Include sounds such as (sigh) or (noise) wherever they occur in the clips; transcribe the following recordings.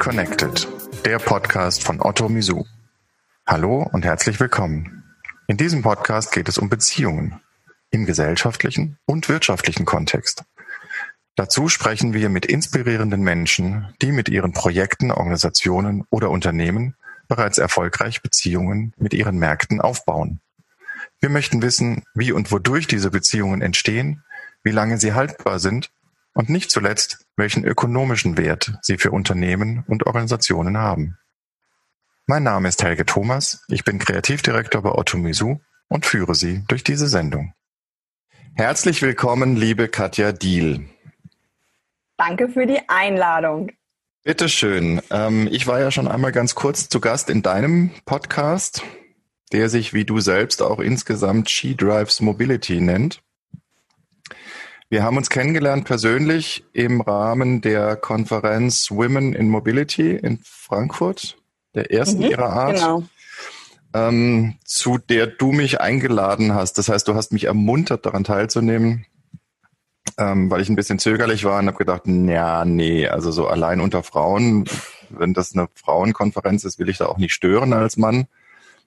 Connected, der Podcast von Otto Misu. Hallo und herzlich willkommen. In diesem Podcast geht es um Beziehungen im gesellschaftlichen und wirtschaftlichen Kontext. Dazu sprechen wir mit inspirierenden Menschen, die mit ihren Projekten, Organisationen oder Unternehmen bereits erfolgreich Beziehungen mit ihren Märkten aufbauen. Wir möchten wissen, wie und wodurch diese Beziehungen entstehen, wie lange sie haltbar sind und nicht zuletzt, welchen ökonomischen Wert sie für Unternehmen und Organisationen haben. Mein Name ist Helge Thomas, ich bin Kreativdirektor bei Otto Misu und führe Sie durch diese Sendung. Herzlich willkommen, liebe Katja Diel. Danke für die Einladung. Bitteschön. Ähm, ich war ja schon einmal ganz kurz zu Gast in deinem Podcast, der sich, wie du selbst, auch insgesamt She Drives Mobility nennt. Wir haben uns kennengelernt persönlich im Rahmen der Konferenz Women in Mobility in Frankfurt, der ersten mhm, ihrer Art. Genau. Ähm, zu der du mich eingeladen hast. Das heißt, du hast mich ermuntert, daran teilzunehmen, ähm, weil ich ein bisschen zögerlich war und habe gedacht, ja, nee, also so allein unter Frauen, wenn das eine Frauenkonferenz ist, will ich da auch nicht stören als Mann.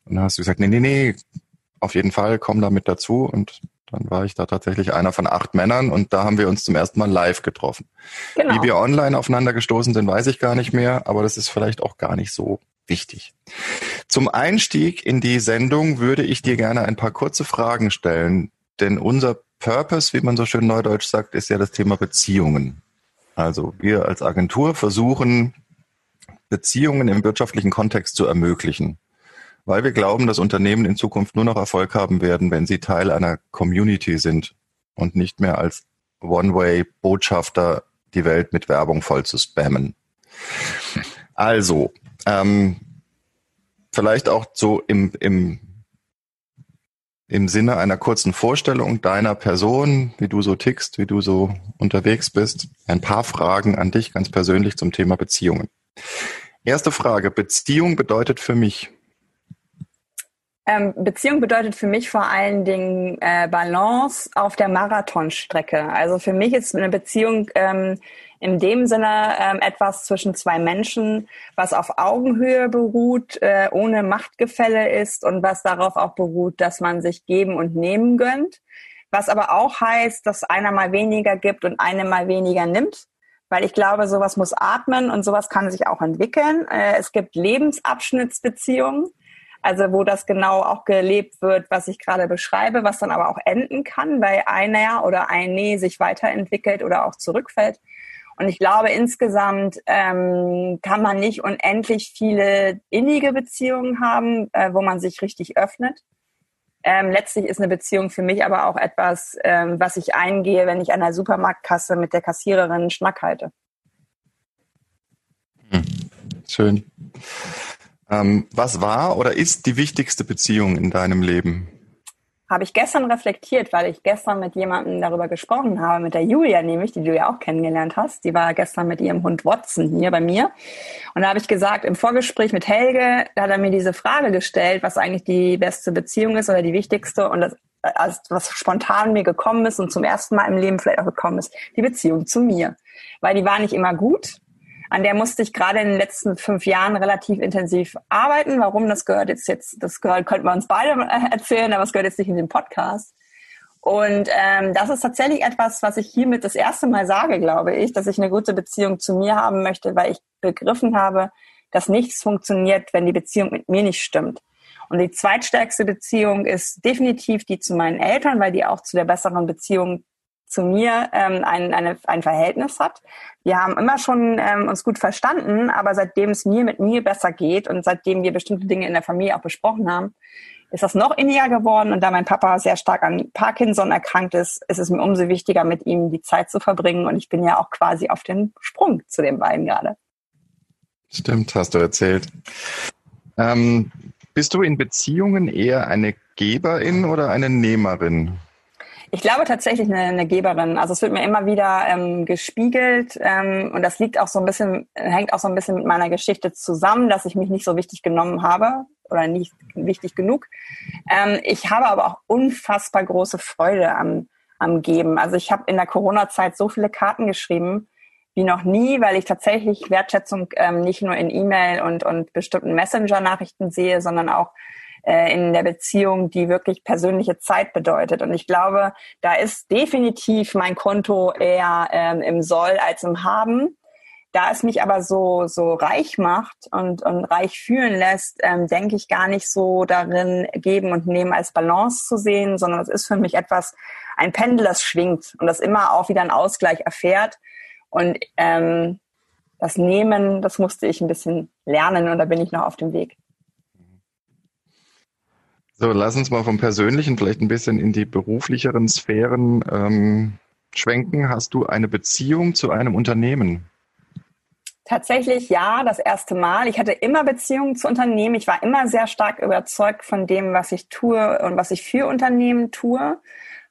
Und dann hast du gesagt, nee, nee, nee, auf jeden Fall, komm da mit dazu. Und dann war ich da tatsächlich einer von acht Männern und da haben wir uns zum ersten Mal live getroffen. Genau. Wie wir online aufeinander gestoßen sind, weiß ich gar nicht mehr, aber das ist vielleicht auch gar nicht so wichtig. Zum Einstieg in die Sendung würde ich dir gerne ein paar kurze Fragen stellen, denn unser Purpose, wie man so schön neudeutsch sagt, ist ja das Thema Beziehungen. Also wir als Agentur versuchen, Beziehungen im wirtschaftlichen Kontext zu ermöglichen weil wir glauben, dass Unternehmen in Zukunft nur noch Erfolg haben werden, wenn sie Teil einer Community sind und nicht mehr als One-Way-Botschafter die Welt mit Werbung voll zu spammen. Also, ähm, vielleicht auch so im, im, im Sinne einer kurzen Vorstellung deiner Person, wie du so tickst, wie du so unterwegs bist, ein paar Fragen an dich ganz persönlich zum Thema Beziehungen. Erste Frage. Beziehung bedeutet für mich, ähm, Beziehung bedeutet für mich vor allen Dingen äh, Balance auf der Marathonstrecke. Also für mich ist eine Beziehung ähm, in dem Sinne ähm, etwas zwischen zwei Menschen, was auf Augenhöhe beruht, äh, ohne Machtgefälle ist und was darauf auch beruht, dass man sich geben und nehmen gönnt. Was aber auch heißt, dass einer mal weniger gibt und eine mal weniger nimmt. Weil ich glaube, sowas muss atmen und sowas kann sich auch entwickeln. Äh, es gibt Lebensabschnittsbeziehungen also wo das genau auch gelebt wird, was ich gerade beschreibe, was dann aber auch enden kann, weil einer oder ein Nee sich weiterentwickelt oder auch zurückfällt. Und ich glaube, insgesamt ähm, kann man nicht unendlich viele innige Beziehungen haben, äh, wo man sich richtig öffnet. Ähm, letztlich ist eine Beziehung für mich aber auch etwas, ähm, was ich eingehe, wenn ich an der Supermarktkasse mit der Kassiererin Schnack halte. Hm. Schön. Ähm, was war oder ist die wichtigste Beziehung in deinem Leben? Habe ich gestern reflektiert, weil ich gestern mit jemandem darüber gesprochen habe, mit der Julia nämlich, die du ja auch kennengelernt hast. Die war gestern mit ihrem Hund Watson hier bei mir. Und da habe ich gesagt, im Vorgespräch mit Helge, da hat er mir diese Frage gestellt, was eigentlich die beste Beziehung ist oder die wichtigste. Und das, also was spontan mir gekommen ist und zum ersten Mal im Leben vielleicht auch gekommen ist, die Beziehung zu mir. Weil die war nicht immer gut, an der musste ich gerade in den letzten fünf Jahren relativ intensiv arbeiten. Warum? Das gehört jetzt jetzt, das gehört, könnten wir uns beide äh, (laughs) erzählen, aber es gehört jetzt nicht in den Podcast. Und ähm, das ist tatsächlich etwas, was ich hiermit das erste Mal sage, glaube ich, dass ich eine gute Beziehung zu mir haben möchte, weil ich begriffen habe, dass nichts funktioniert, wenn die Beziehung mit mir nicht stimmt. Und die zweitstärkste Beziehung ist definitiv die zu meinen Eltern, weil die auch zu der besseren Beziehung zu mir ähm, ein, eine, ein Verhältnis hat. Wir haben immer schon ähm, uns gut verstanden, aber seitdem es mir mit mir besser geht und seitdem wir bestimmte Dinge in der Familie auch besprochen haben, ist das noch inniger geworden. Und da mein Papa sehr stark an Parkinson erkrankt ist, ist es mir umso wichtiger, mit ihm die Zeit zu verbringen. Und ich bin ja auch quasi auf den Sprung zu den beiden gerade. Stimmt, hast du erzählt. Ähm, bist du in Beziehungen eher eine Geberin oder eine Nehmerin? Ich glaube tatsächlich eine, eine Geberin. Also es wird mir immer wieder ähm, gespiegelt ähm, und das liegt auch so ein bisschen, hängt auch so ein bisschen mit meiner Geschichte zusammen, dass ich mich nicht so wichtig genommen habe oder nicht wichtig genug. Ähm, ich habe aber auch unfassbar große Freude am, am Geben. Also ich habe in der Corona-Zeit so viele Karten geschrieben, wie noch nie, weil ich tatsächlich Wertschätzung ähm, nicht nur in E-Mail und, und bestimmten Messenger-Nachrichten sehe, sondern auch äh, in der Beziehung, die wirklich persönliche Zeit bedeutet. Und ich glaube, da ist definitiv mein Konto eher ähm, im Soll als im Haben. Da es mich aber so, so reich macht und, und reich fühlen lässt, ähm, denke ich gar nicht so darin, geben und nehmen als Balance zu sehen, sondern es ist für mich etwas, ein Pendel, das schwingt und das immer auch wieder einen Ausgleich erfährt. Und ähm, das Nehmen, das musste ich ein bisschen lernen und da bin ich noch auf dem Weg. So, lass uns mal vom Persönlichen vielleicht ein bisschen in die beruflicheren Sphären ähm, schwenken. Hast du eine Beziehung zu einem Unternehmen? Tatsächlich ja, das erste Mal. Ich hatte immer Beziehungen zu Unternehmen. Ich war immer sehr stark überzeugt von dem, was ich tue und was ich für Unternehmen tue.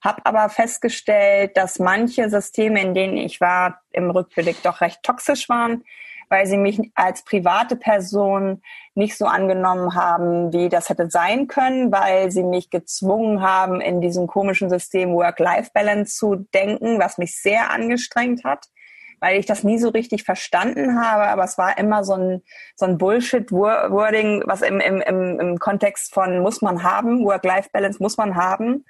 Hab aber festgestellt, dass manche Systeme, in denen ich war, im Rückblick doch recht toxisch waren, weil sie mich als private Person nicht so angenommen haben, wie das hätte sein können, weil sie mich gezwungen haben, in diesem komischen System Work-Life-Balance zu denken, was mich sehr angestrengt hat weil ich das nie so richtig verstanden habe, aber es war immer so ein, so ein Bullshit-Wording, was im, im, im, im Kontext von muss man haben, Work-Life-Balance muss man haben.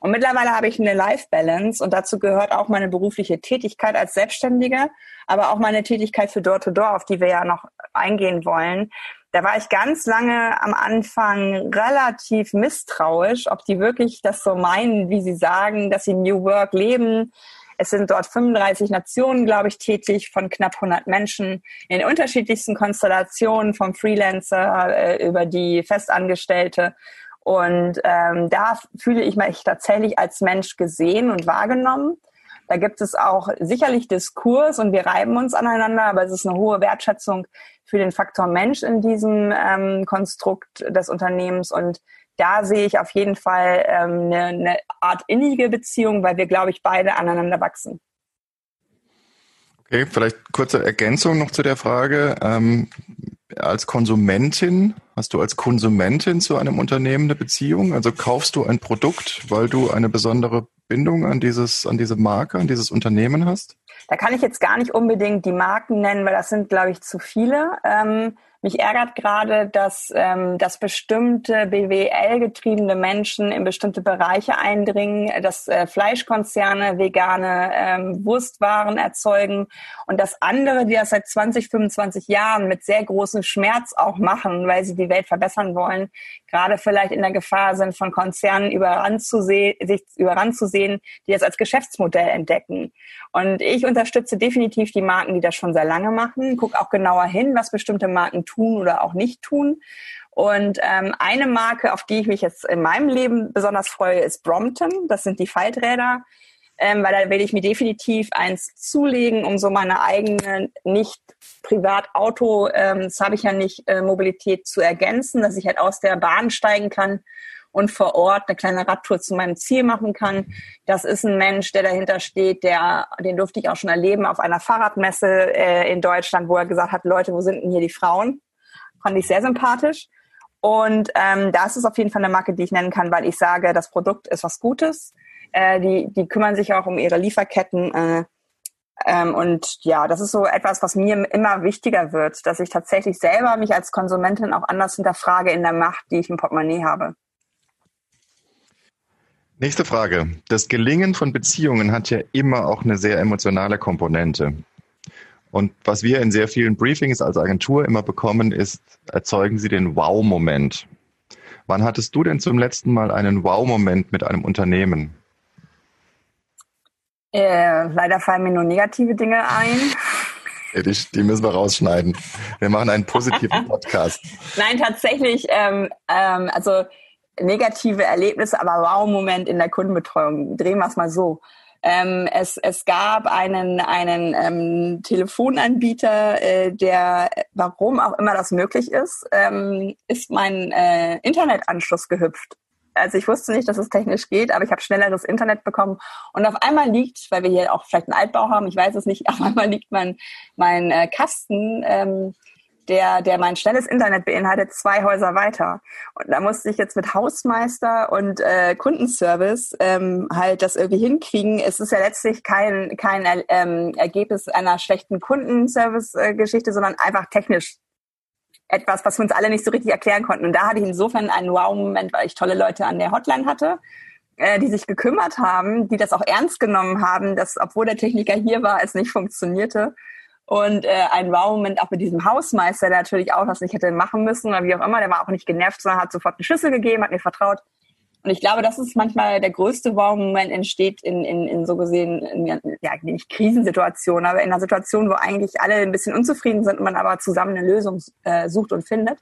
Und mittlerweile habe ich eine Life-Balance und dazu gehört auch meine berufliche Tätigkeit als Selbstständige, aber auch meine Tätigkeit für Door-to-Door, -Door, auf die wir ja noch eingehen wollen. Da war ich ganz lange am Anfang relativ misstrauisch, ob die wirklich das so meinen, wie sie sagen, dass sie New Work leben, es sind dort 35 Nationen, glaube ich, tätig von knapp 100 Menschen in unterschiedlichsten Konstellationen, vom Freelancer äh, über die Festangestellte. Und ähm, da fühle ich mich tatsächlich als Mensch gesehen und wahrgenommen. Da gibt es auch sicherlich Diskurs und wir reiben uns aneinander, aber es ist eine hohe Wertschätzung für den Faktor Mensch in diesem ähm, Konstrukt des Unternehmens und da sehe ich auf jeden Fall ähm, eine, eine Art innige Beziehung, weil wir, glaube ich, beide aneinander wachsen. Okay, vielleicht kurze Ergänzung noch zu der Frage. Ähm, als Konsumentin, hast du als Konsumentin zu einem Unternehmen eine Beziehung? Also kaufst du ein Produkt, weil du eine besondere Bindung an dieses, an diese Marke, an dieses Unternehmen hast? Da kann ich jetzt gar nicht unbedingt die Marken nennen, weil das sind, glaube ich, zu viele. Ähm, mich ärgert gerade, dass, ähm, dass bestimmte BWL-getriebene Menschen in bestimmte Bereiche eindringen, dass äh, Fleischkonzerne vegane ähm, Wurstwaren erzeugen und dass andere, die das seit 20, 25 Jahren mit sehr großem Schmerz auch machen, weil sie die Welt verbessern wollen, gerade vielleicht in der Gefahr sind, von Konzernen überrannt zu sehen, sich überrannt zu sehen, die das als Geschäftsmodell entdecken. Und ich unterstütze definitiv die Marken, die das schon sehr lange machen, guck auch genauer hin, was bestimmte Marken tun oder auch nicht tun. Und ähm, eine Marke, auf die ich mich jetzt in meinem Leben besonders freue, ist Brompton. Das sind die Falträder, ähm, weil da will ich mir definitiv eins zulegen, um so meine eigene nicht Privatauto, ähm, das habe ich ja nicht, äh, Mobilität zu ergänzen, dass ich halt aus der Bahn steigen kann und vor Ort eine kleine Radtour zu meinem Ziel machen kann. Das ist ein Mensch, der dahinter steht, der, den durfte ich auch schon erleben auf einer Fahrradmesse äh, in Deutschland, wo er gesagt hat, Leute, wo sind denn hier die Frauen? Fand ich sehr sympathisch. Und ähm, das ist auf jeden Fall eine Marke, die ich nennen kann, weil ich sage, das Produkt ist was Gutes. Äh, die, die kümmern sich auch um ihre Lieferketten. Äh, ähm, und ja, das ist so etwas, was mir immer wichtiger wird, dass ich tatsächlich selber mich als Konsumentin auch anders hinterfrage in der Macht, die ich im Portemonnaie habe. Nächste Frage. Das Gelingen von Beziehungen hat ja immer auch eine sehr emotionale Komponente. Und was wir in sehr vielen Briefings als Agentur immer bekommen, ist, erzeugen Sie den Wow-Moment. Wann hattest du denn zum letzten Mal einen Wow-Moment mit einem Unternehmen? Äh, leider fallen mir nur negative Dinge ein. Die, die, müssen wir rausschneiden. Wir machen einen positiven (laughs) Podcast. Nein, tatsächlich. Ähm, ähm, also negative Erlebnisse, aber Wow-Moment in der Kundenbetreuung. Drehen wir es mal so. Ähm, es, es gab einen, einen ähm, Telefonanbieter, äh, der, warum auch immer das möglich ist, ähm, ist mein äh, Internetanschluss gehüpft. Also ich wusste nicht, dass es technisch geht, aber ich habe schnelleres Internet bekommen. Und auf einmal liegt, weil wir hier auch vielleicht einen Altbau haben, ich weiß es nicht, (laughs) auf einmal liegt mein, mein äh, Kasten ähm, der, der mein schnelles Internet beinhaltet, zwei Häuser weiter. Und da musste ich jetzt mit Hausmeister und äh, Kundenservice ähm, halt das irgendwie hinkriegen. Es ist ja letztlich kein, kein ähm, Ergebnis einer schlechten Kundenservice-Geschichte, sondern einfach technisch etwas, was wir uns alle nicht so richtig erklären konnten. Und da hatte ich insofern einen Wow-Moment, weil ich tolle Leute an der Hotline hatte, äh, die sich gekümmert haben, die das auch ernst genommen haben, dass obwohl der Techniker hier war, es nicht funktionierte. Und äh, ein Wow-Moment auch mit diesem Hausmeister, der natürlich auch das nicht hätte machen müssen oder wie auch immer, der war auch nicht genervt, sondern hat sofort einen Schlüssel gegeben, hat mir vertraut. Und ich glaube, das ist manchmal der größte Wow-Moment entsteht in, in, in so gesehen, in, ja, nicht Krisensituationen, aber in einer Situation, wo eigentlich alle ein bisschen unzufrieden sind und man aber zusammen eine Lösung äh, sucht und findet.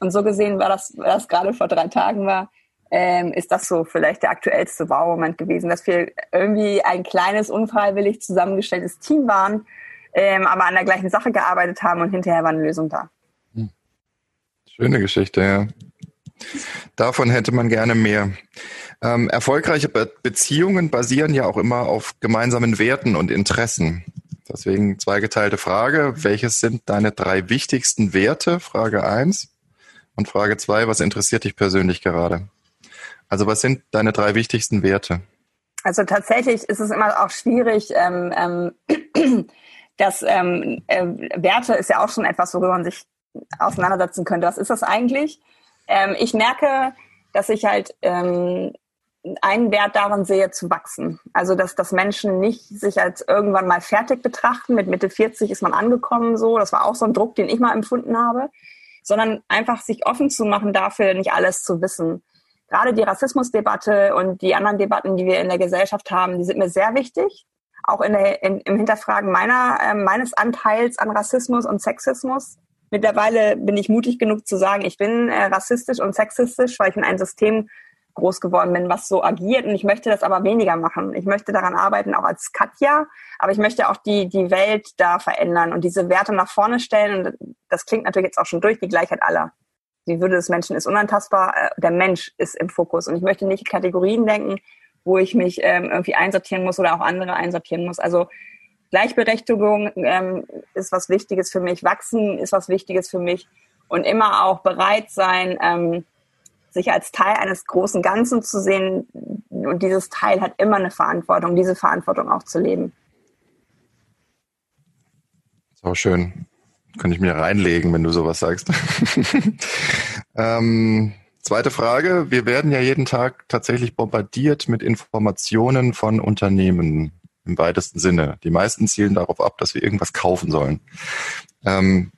Und so gesehen war das, was gerade vor drei Tagen war, ähm, ist das so vielleicht der aktuellste Wow-Moment gewesen, dass wir irgendwie ein kleines, unfreiwillig zusammengestelltes Team waren, ähm, aber an der gleichen Sache gearbeitet haben und hinterher war eine Lösung da. Hm. Schöne Geschichte, ja. Davon hätte man gerne mehr. Ähm, erfolgreiche Be Beziehungen basieren ja auch immer auf gemeinsamen Werten und Interessen. Deswegen zweigeteilte Frage. Welches sind deine drei wichtigsten Werte? Frage eins Und Frage zwei: was interessiert dich persönlich gerade? Also was sind deine drei wichtigsten Werte? Also tatsächlich ist es immer auch schwierig, ähm, ähm, (clears throat) dass ähm, äh, Werte ist ja auch schon etwas, worüber man sich auseinandersetzen könnte. Was ist das eigentlich? Ähm, ich merke, dass ich halt ähm, einen Wert darin sehe, zu wachsen. Also, dass, dass Menschen nicht sich als irgendwann mal fertig betrachten. Mit Mitte 40 ist man angekommen so. Das war auch so ein Druck, den ich mal empfunden habe. Sondern einfach sich offen zu machen dafür, nicht alles zu wissen. Gerade die Rassismusdebatte und die anderen Debatten, die wir in der Gesellschaft haben, die sind mir sehr wichtig auch in der, in, im Hinterfragen meiner, äh, meines Anteils an Rassismus und Sexismus. Mittlerweile bin ich mutig genug zu sagen, ich bin äh, rassistisch und sexistisch, weil ich in einem System groß geworden bin, was so agiert. Und ich möchte das aber weniger machen. Ich möchte daran arbeiten, auch als Katja, aber ich möchte auch die, die Welt da verändern und diese Werte nach vorne stellen. Und das klingt natürlich jetzt auch schon durch, die Gleichheit aller. Die Würde des Menschen ist unantastbar, äh, der Mensch ist im Fokus. Und ich möchte nicht Kategorien denken, wo ich mich ähm, irgendwie einsortieren muss oder auch andere einsortieren muss. Also Gleichberechtigung ähm, ist was Wichtiges für mich, Wachsen ist was Wichtiges für mich und immer auch bereit sein, ähm, sich als Teil eines großen Ganzen zu sehen. Und dieses Teil hat immer eine Verantwortung, diese Verantwortung auch zu leben. So schön. Könnte ich mir reinlegen, wenn du sowas sagst. (laughs) ähm, Zweite Frage. Wir werden ja jeden Tag tatsächlich bombardiert mit Informationen von Unternehmen im weitesten Sinne. Die meisten zielen darauf ab, dass wir irgendwas kaufen sollen. Ähm,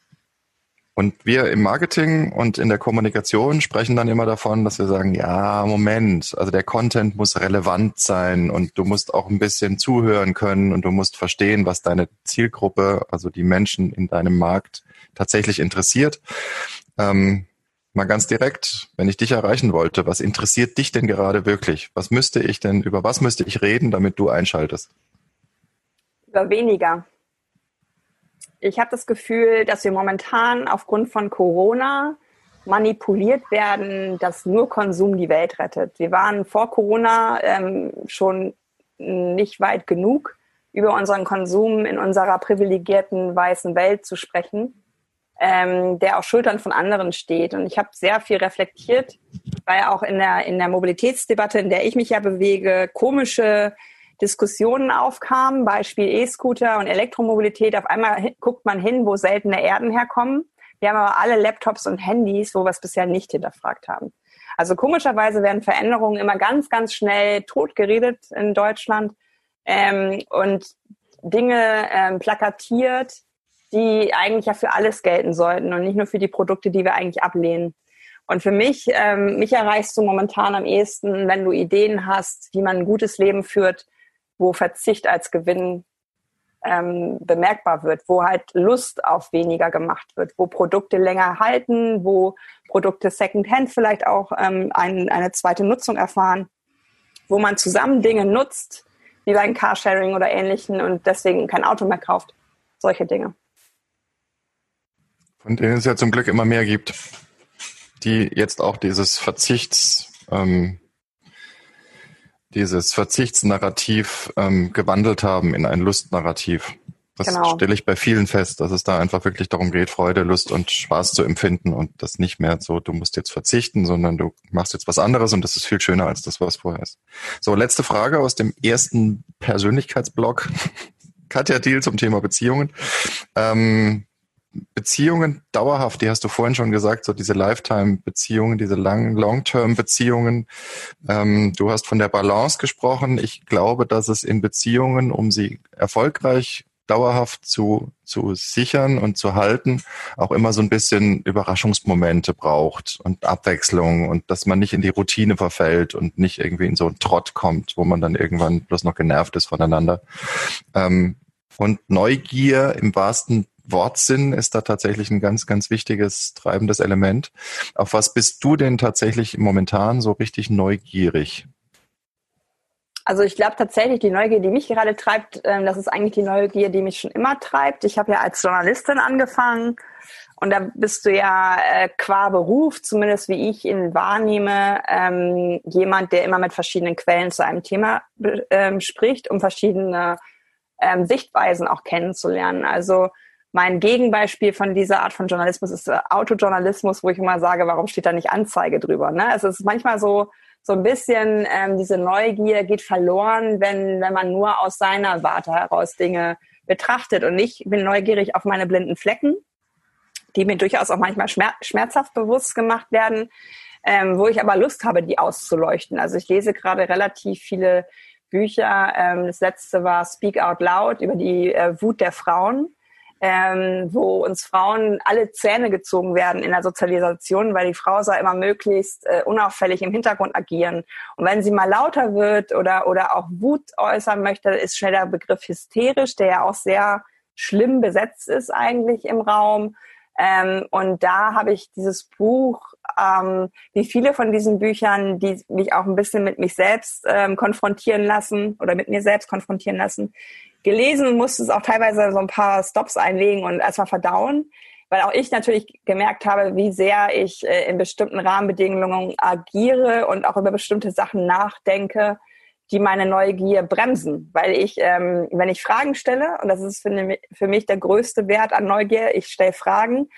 und wir im Marketing und in der Kommunikation sprechen dann immer davon, dass wir sagen, ja, Moment, also der Content muss relevant sein und du musst auch ein bisschen zuhören können und du musst verstehen, was deine Zielgruppe, also die Menschen in deinem Markt tatsächlich interessiert. Ähm, Mal ganz direkt, wenn ich dich erreichen wollte, was interessiert dich denn gerade wirklich? Was müsste ich denn, über was müsste ich reden, damit du einschaltest? Über weniger. Ich habe das Gefühl, dass wir momentan aufgrund von Corona manipuliert werden, dass nur Konsum die Welt rettet. Wir waren vor Corona ähm, schon nicht weit genug, über unseren Konsum in unserer privilegierten weißen Welt zu sprechen ähm, der auf Schultern von anderen steht. Und ich habe sehr viel reflektiert, weil auch in der, in der Mobilitätsdebatte, in der ich mich ja bewege, komische Diskussionen aufkamen, Beispiel E-Scooter und Elektromobilität. Auf einmal guckt man hin, wo seltene Erden herkommen. Wir haben aber alle Laptops und Handys, wo wir es bisher nicht hinterfragt haben. Also komischerweise werden Veränderungen immer ganz, ganz schnell totgeredet in Deutschland ähm, und Dinge ähm, plakatiert, die eigentlich ja für alles gelten sollten und nicht nur für die Produkte, die wir eigentlich ablehnen. Und für mich, ähm, mich erreichst du momentan am ehesten, wenn du Ideen hast, wie man ein gutes Leben führt, wo Verzicht als Gewinn ähm, bemerkbar wird, wo halt Lust auf weniger gemacht wird, wo Produkte länger halten, wo Produkte Secondhand vielleicht auch ähm, ein, eine zweite Nutzung erfahren, wo man zusammen Dinge nutzt, wie beim Carsharing oder ähnlichen und deswegen kein Auto mehr kauft. Solche Dinge. Von denen es ja zum Glück immer mehr gibt, die jetzt auch dieses Verzichts, ähm, dieses Verzichtsnarrativ ähm, gewandelt haben in ein Lustnarrativ. Das genau. stelle ich bei vielen fest, dass es da einfach wirklich darum geht, Freude, Lust und Spaß zu empfinden und das nicht mehr so, du musst jetzt verzichten, sondern du machst jetzt was anderes und das ist viel schöner als das, was vorher ist. So, letzte Frage aus dem ersten Persönlichkeitsblog. (laughs) Katja Deal zum Thema Beziehungen. Ähm, Beziehungen dauerhaft, die hast du vorhin schon gesagt, so diese Lifetime-Beziehungen, diese Long-Term-Beziehungen. Ähm, du hast von der Balance gesprochen. Ich glaube, dass es in Beziehungen, um sie erfolgreich dauerhaft zu, zu sichern und zu halten, auch immer so ein bisschen Überraschungsmomente braucht und Abwechslung und dass man nicht in die Routine verfällt und nicht irgendwie in so einen Trott kommt, wo man dann irgendwann bloß noch genervt ist voneinander. Ähm, und Neugier im wahrsten Wortsinn ist da tatsächlich ein ganz, ganz wichtiges treibendes Element. Auf was bist du denn tatsächlich momentan so richtig neugierig? Also ich glaube tatsächlich, die Neugier, die mich gerade treibt, ähm, das ist eigentlich die Neugier, die mich schon immer treibt. Ich habe ja als Journalistin angefangen und da bist du ja äh, qua Beruf, zumindest wie ich ihn wahrnehme, ähm, jemand, der immer mit verschiedenen Quellen zu einem Thema ähm, spricht, um verschiedene ähm, Sichtweisen auch kennenzulernen. Also mein Gegenbeispiel von dieser Art von Journalismus ist äh, Autojournalismus, wo ich immer sage, warum steht da nicht Anzeige drüber? Ne? Es ist manchmal so, so ein bisschen ähm, diese Neugier geht verloren, wenn, wenn man nur aus seiner Warte heraus Dinge betrachtet. Und ich bin neugierig auf meine blinden Flecken, die mir durchaus auch manchmal schmerzhaft bewusst gemacht werden, ähm, wo ich aber Lust habe, die auszuleuchten. Also ich lese gerade relativ viele Bücher. Ähm, das letzte war Speak Out Loud über die äh, Wut der Frauen ähm, wo uns Frauen alle Zähne gezogen werden in der Sozialisation, weil die Frau soll immer möglichst äh, unauffällig im Hintergrund agieren. Und wenn sie mal lauter wird oder, oder auch Wut äußern möchte, ist schnell der Begriff hysterisch, der ja auch sehr schlimm besetzt ist eigentlich im Raum. Ähm, und da habe ich dieses Buch, ähm, wie viele von diesen Büchern, die mich auch ein bisschen mit mich selbst ähm, konfrontieren lassen oder mit mir selbst konfrontieren lassen, gelesen und musste es auch teilweise so ein paar Stops einlegen und erstmal verdauen, weil auch ich natürlich gemerkt habe, wie sehr ich äh, in bestimmten Rahmenbedingungen agiere und auch über bestimmte Sachen nachdenke, die meine Neugier bremsen. Weil ich, ähm, wenn ich Fragen stelle, und das ist für, für mich der größte Wert an Neugier, ich stelle Fragen,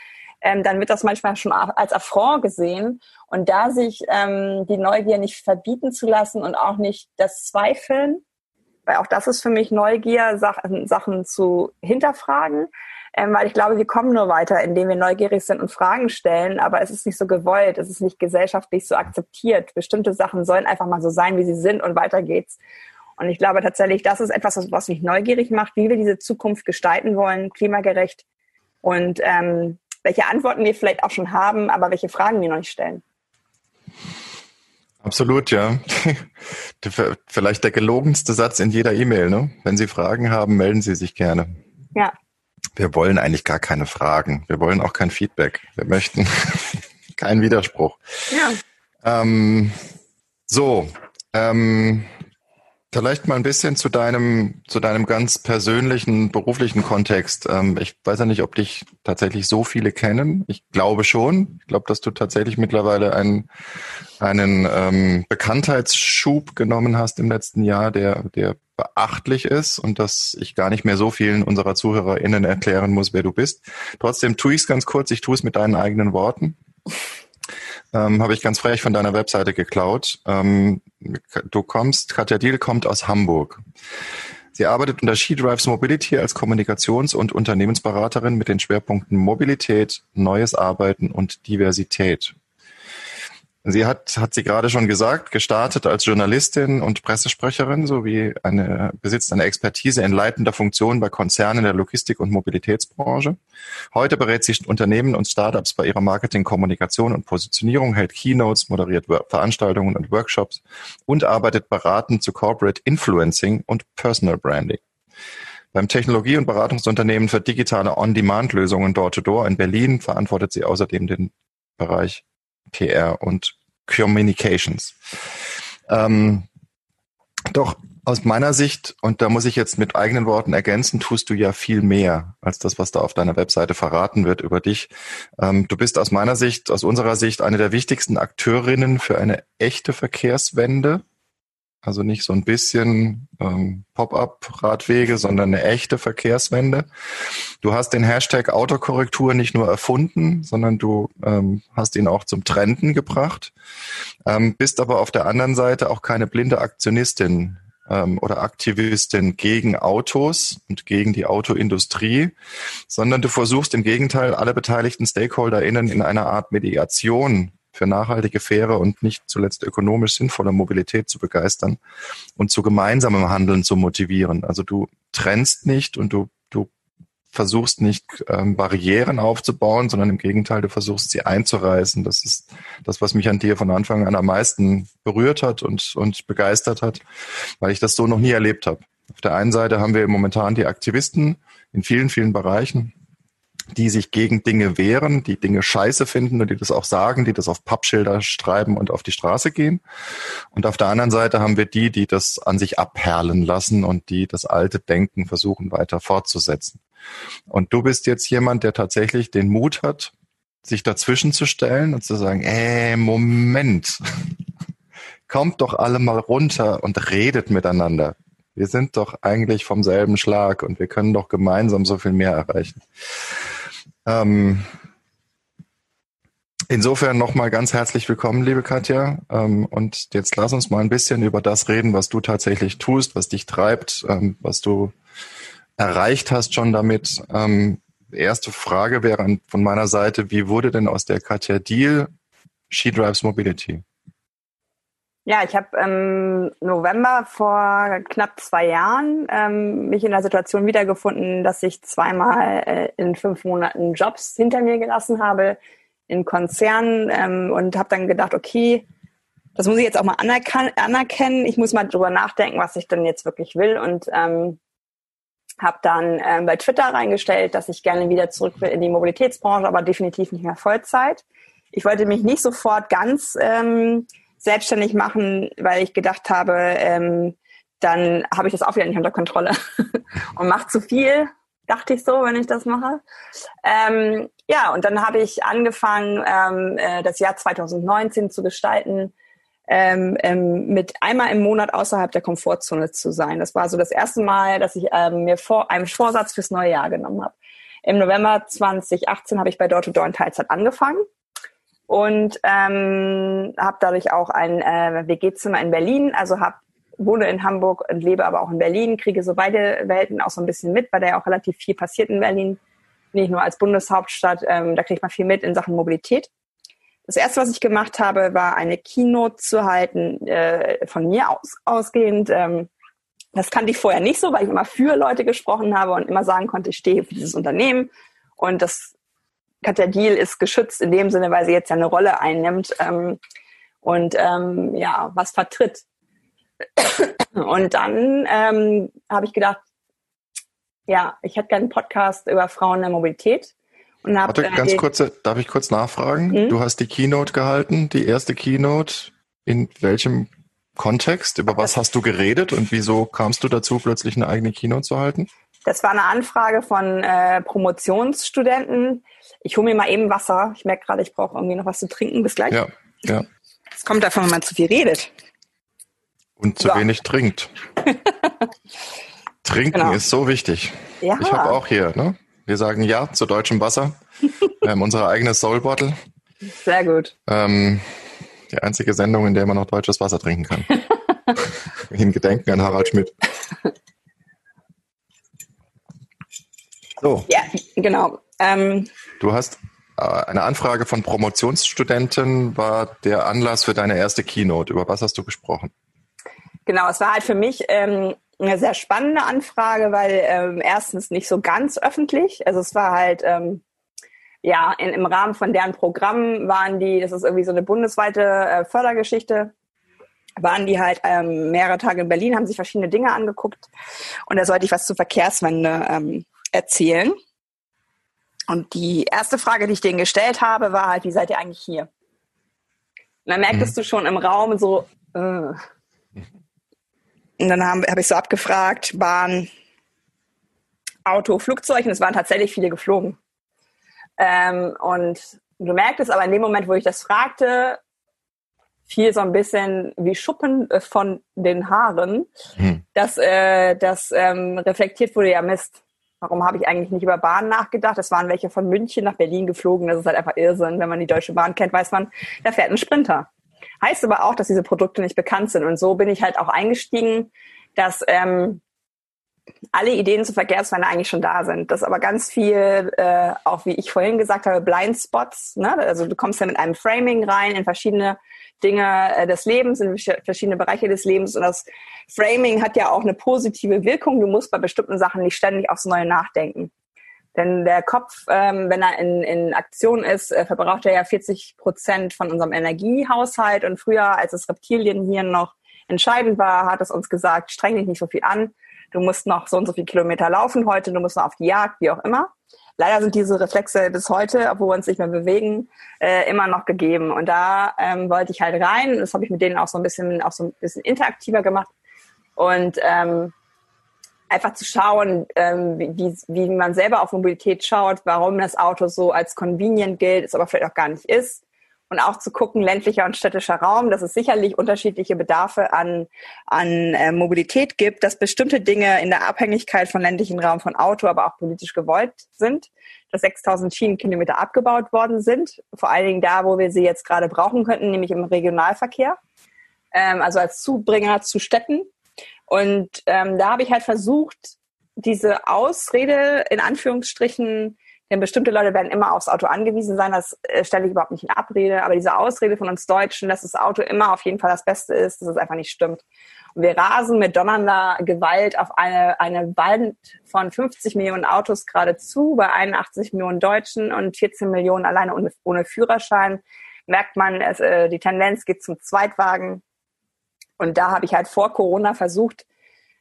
ähm, dann wird das manchmal schon als Affront gesehen. Und da sich ähm, die Neugier nicht verbieten zu lassen und auch nicht das Zweifeln, weil auch das ist für mich Neugier, Sachen, Sachen zu hinterfragen. Ähm, weil ich glaube, wir kommen nur weiter, indem wir neugierig sind und Fragen stellen, aber es ist nicht so gewollt, es ist nicht gesellschaftlich so akzeptiert. Bestimmte Sachen sollen einfach mal so sein, wie sie sind und weiter geht's. Und ich glaube tatsächlich, das ist etwas, was mich neugierig macht, wie wir diese Zukunft gestalten wollen, klimagerecht und ähm, welche Antworten wir vielleicht auch schon haben, aber welche Fragen wir noch nicht stellen. Absolut, ja. (laughs) Vielleicht der gelogenste Satz in jeder E-Mail, ne? Wenn Sie Fragen haben, melden Sie sich gerne. Ja. Wir wollen eigentlich gar keine Fragen. Wir wollen auch kein Feedback. Wir möchten (laughs) keinen Widerspruch. Ja. Ähm, so, ähm, Vielleicht mal ein bisschen zu deinem, zu deinem ganz persönlichen beruflichen Kontext. Ähm, ich weiß ja nicht, ob dich tatsächlich so viele kennen. Ich glaube schon. Ich glaube, dass du tatsächlich mittlerweile einen, einen ähm, Bekanntheitsschub genommen hast im letzten Jahr, der, der beachtlich ist und dass ich gar nicht mehr so vielen unserer ZuhörerInnen erklären muss, wer du bist. Trotzdem tue ich es ganz kurz. Ich tue es mit deinen eigenen Worten ähm, habe ich ganz frech von deiner Webseite geklaut. Ähm, du kommst, Katja Diel kommt aus Hamburg. Sie arbeitet unter She Drives Mobility als Kommunikations- und Unternehmensberaterin mit den Schwerpunkten Mobilität, neues Arbeiten und Diversität. Sie hat, hat sie gerade schon gesagt, gestartet als Journalistin und Pressesprecherin sowie eine, besitzt eine Expertise in leitender Funktion bei Konzernen der Logistik- und Mobilitätsbranche. Heute berät sie Unternehmen und Startups bei ihrer Marketing, Kommunikation und Positionierung, hält Keynotes, moderiert Veranstaltungen und Workshops und arbeitet beratend zu Corporate Influencing und Personal Branding. Beim Technologie- und Beratungsunternehmen für digitale On-Demand-Lösungen Door-to-Door in Berlin verantwortet sie außerdem den Bereich PR und Communications. Ähm, doch aus meiner Sicht, und da muss ich jetzt mit eigenen Worten ergänzen, tust du ja viel mehr als das, was da auf deiner Webseite verraten wird über dich. Ähm, du bist aus meiner Sicht, aus unserer Sicht eine der wichtigsten Akteurinnen für eine echte Verkehrswende. Also nicht so ein bisschen ähm, Pop-up-Radwege, sondern eine echte Verkehrswende. Du hast den Hashtag Autokorrektur nicht nur erfunden, sondern du ähm, hast ihn auch zum Trenden gebracht, ähm, bist aber auf der anderen Seite auch keine blinde Aktionistin ähm, oder Aktivistin gegen Autos und gegen die Autoindustrie, sondern du versuchst im Gegenteil alle beteiligten StakeholderInnen in einer Art Mediation für nachhaltige, faire und nicht zuletzt ökonomisch sinnvolle Mobilität zu begeistern und zu gemeinsamem Handeln zu motivieren. Also du trennst nicht und du, du versuchst nicht ähm, Barrieren aufzubauen, sondern im Gegenteil, du versuchst sie einzureißen. Das ist das, was mich an dir von Anfang an am meisten berührt hat und, und begeistert hat, weil ich das so noch nie erlebt habe. Auf der einen Seite haben wir momentan die Aktivisten in vielen, vielen Bereichen, die sich gegen Dinge wehren, die Dinge scheiße finden und die das auch sagen, die das auf Pappschilder schreiben und auf die Straße gehen. Und auf der anderen Seite haben wir die, die das an sich abperlen lassen und die das alte Denken versuchen weiter fortzusetzen. Und du bist jetzt jemand, der tatsächlich den Mut hat, sich dazwischen zu stellen und zu sagen, äh, Moment, (laughs) kommt doch alle mal runter und redet miteinander. Wir sind doch eigentlich vom selben Schlag und wir können doch gemeinsam so viel mehr erreichen. Ähm, insofern nochmal ganz herzlich willkommen, liebe Katja. Ähm, und jetzt lass uns mal ein bisschen über das reden, was du tatsächlich tust, was dich treibt, ähm, was du erreicht hast schon damit. Ähm, erste Frage wäre von meiner Seite, wie wurde denn aus der Katja Deal She Drives Mobility? Ja, ich habe im November vor knapp zwei Jahren ähm, mich in der Situation wiedergefunden, dass ich zweimal äh, in fünf Monaten Jobs hinter mir gelassen habe in Konzernen ähm, und habe dann gedacht, okay, das muss ich jetzt auch mal anerkennen. Ich muss mal drüber nachdenken, was ich denn jetzt wirklich will und ähm, habe dann ähm, bei Twitter reingestellt, dass ich gerne wieder zurück will in die Mobilitätsbranche, aber definitiv nicht mehr Vollzeit. Ich wollte mich nicht sofort ganz ähm, selbstständig machen, weil ich gedacht habe, ähm, dann habe ich das auch wieder nicht unter Kontrolle (laughs) und mache zu viel, dachte ich so, wenn ich das mache. Ähm, ja, und dann habe ich angefangen, ähm, äh, das Jahr 2019 zu gestalten, ähm, ähm, mit einmal im Monat außerhalb der Komfortzone zu sein. Das war so das erste Mal, dass ich ähm, mir vor einem Vorsatz fürs neue Jahr genommen habe. Im November 2018 habe ich bei Door to Door in Teilzeit angefangen und ähm, habe dadurch auch ein äh, WG-Zimmer in Berlin, also habe wohne in Hamburg und lebe aber auch in Berlin, kriege so beide Welten auch so ein bisschen mit, weil da ja auch relativ viel passiert in Berlin, nicht nur als Bundeshauptstadt, ähm, da kriegt man viel mit in Sachen Mobilität. Das erste, was ich gemacht habe, war eine Keynote zu halten, äh, von mir aus, ausgehend. Ähm, das kannte ich vorher nicht so, weil ich immer für Leute gesprochen habe und immer sagen konnte, ich stehe für dieses Unternehmen. Und das Katja Deal ist geschützt in dem Sinne, weil sie jetzt ja eine Rolle einnimmt ähm, und ähm, ja, was vertritt. Und dann ähm, habe ich gedacht, ja, ich hätte gerne einen Podcast über Frauen in der Mobilität. Und hab, Warte, ganz kurze, darf ich kurz nachfragen? Hm? Du hast die Keynote gehalten, die erste Keynote. In welchem Kontext? Über was hast du geredet und wieso kamst du dazu, plötzlich eine eigene Keynote zu halten? Das war eine Anfrage von äh, Promotionsstudenten. Ich hole mir mal eben Wasser. Ich merke gerade, ich brauche irgendwie noch was zu trinken. Bis gleich. Ja, ja. Es kommt davon, wenn man zu viel redet. Und zu so. wenig trinkt. (laughs) Trinken genau. ist so wichtig. Ja. Ich habe auch hier, ne? Wir sagen Ja zu deutschem Wasser. Wir (laughs) haben unsere eigene Soul Bottle. Sehr gut. Ähm, die einzige Sendung, in der man noch deutsches Wasser trinken kann. (laughs) in Gedenken an Harald Schmidt. So. Ja, genau. Ähm, du hast äh, eine Anfrage von Promotionsstudenten war der Anlass für deine erste Keynote. Über was hast du gesprochen? Genau, es war halt für mich ähm, eine sehr spannende Anfrage, weil ähm, erstens nicht so ganz öffentlich. Also es war halt ähm, ja in, im Rahmen von deren Programm waren die, das ist irgendwie so eine bundesweite äh, Fördergeschichte, waren die halt ähm, mehrere Tage in Berlin, haben sich verschiedene Dinge angeguckt und da sollte ich was zur Verkehrswende ähm, erzählen. Und die erste Frage, die ich denen gestellt habe, war halt, wie seid ihr eigentlich hier? Und dann merktest mhm. du schon im Raum so, äh. und dann habe hab ich so abgefragt, Bahn, Auto, Flugzeug, und es waren tatsächlich viele geflogen. Ähm, und du merktest aber in dem Moment, wo ich das fragte, fiel so ein bisschen wie Schuppen äh, von den Haaren, hm. dass äh, das ähm, reflektiert wurde, ja Mist, warum habe ich eigentlich nicht über Bahnen nachgedacht? Es waren welche von München nach Berlin geflogen, das ist halt einfach Irrsinn. Wenn man die Deutsche Bahn kennt, weiß man, da fährt ein Sprinter. Heißt aber auch, dass diese Produkte nicht bekannt sind. Und so bin ich halt auch eingestiegen, dass ähm, alle Ideen zur Verkehrswende eigentlich schon da sind. Dass aber ganz viel, äh, auch wie ich vorhin gesagt habe, Blindspots, ne? also du kommst ja mit einem Framing rein in verschiedene Dinge äh, des Lebens, in verschiedene Bereiche des Lebens. Und das Framing hat ja auch eine positive Wirkung. Du musst bei bestimmten Sachen nicht ständig aufs Neue nachdenken. Denn der Kopf, ähm, wenn er in, in Aktion ist, äh, verbraucht er ja 40 Prozent von unserem Energiehaushalt. Und früher, als das Reptilienhirn noch entscheidend war, hat es uns gesagt, streng dich nicht so viel an. Du musst noch so und so viele Kilometer laufen heute, du musst noch auf die Jagd, wie auch immer. Leider sind diese Reflexe bis heute, obwohl wir uns nicht mehr bewegen, äh, immer noch gegeben. Und da ähm, wollte ich halt rein. Das habe ich mit denen auch so ein bisschen, auch so ein bisschen interaktiver gemacht. Und ähm, einfach zu schauen, ähm, wie, wie man selber auf Mobilität schaut, warum das Auto so als convenient gilt, es aber vielleicht auch gar nicht ist und auch zu gucken, ländlicher und städtischer Raum, dass es sicherlich unterschiedliche Bedarfe an, an äh, Mobilität gibt, dass bestimmte Dinge in der Abhängigkeit von ländlichen Raum von Auto aber auch politisch gewollt sind, dass 6000 Schienenkilometer abgebaut worden sind, vor allen Dingen da, wo wir sie jetzt gerade brauchen könnten, nämlich im Regionalverkehr, ähm, also als Zubringer zu Städten. Und ähm, da habe ich halt versucht, diese Ausrede in Anführungsstrichen denn bestimmte Leute werden immer aufs Auto angewiesen sein, das äh, stelle ich überhaupt nicht in Abrede. Aber diese Ausrede von uns Deutschen, dass das Auto immer auf jeden Fall das Beste ist, dass es einfach nicht stimmt. Und wir rasen mit donnernder Gewalt auf eine, eine Wand von 50 Millionen Autos geradezu, bei 81 Millionen Deutschen und 14 Millionen alleine ohne, ohne Führerschein. Merkt man, es, äh, die Tendenz geht zum Zweitwagen. Und da habe ich halt vor Corona versucht,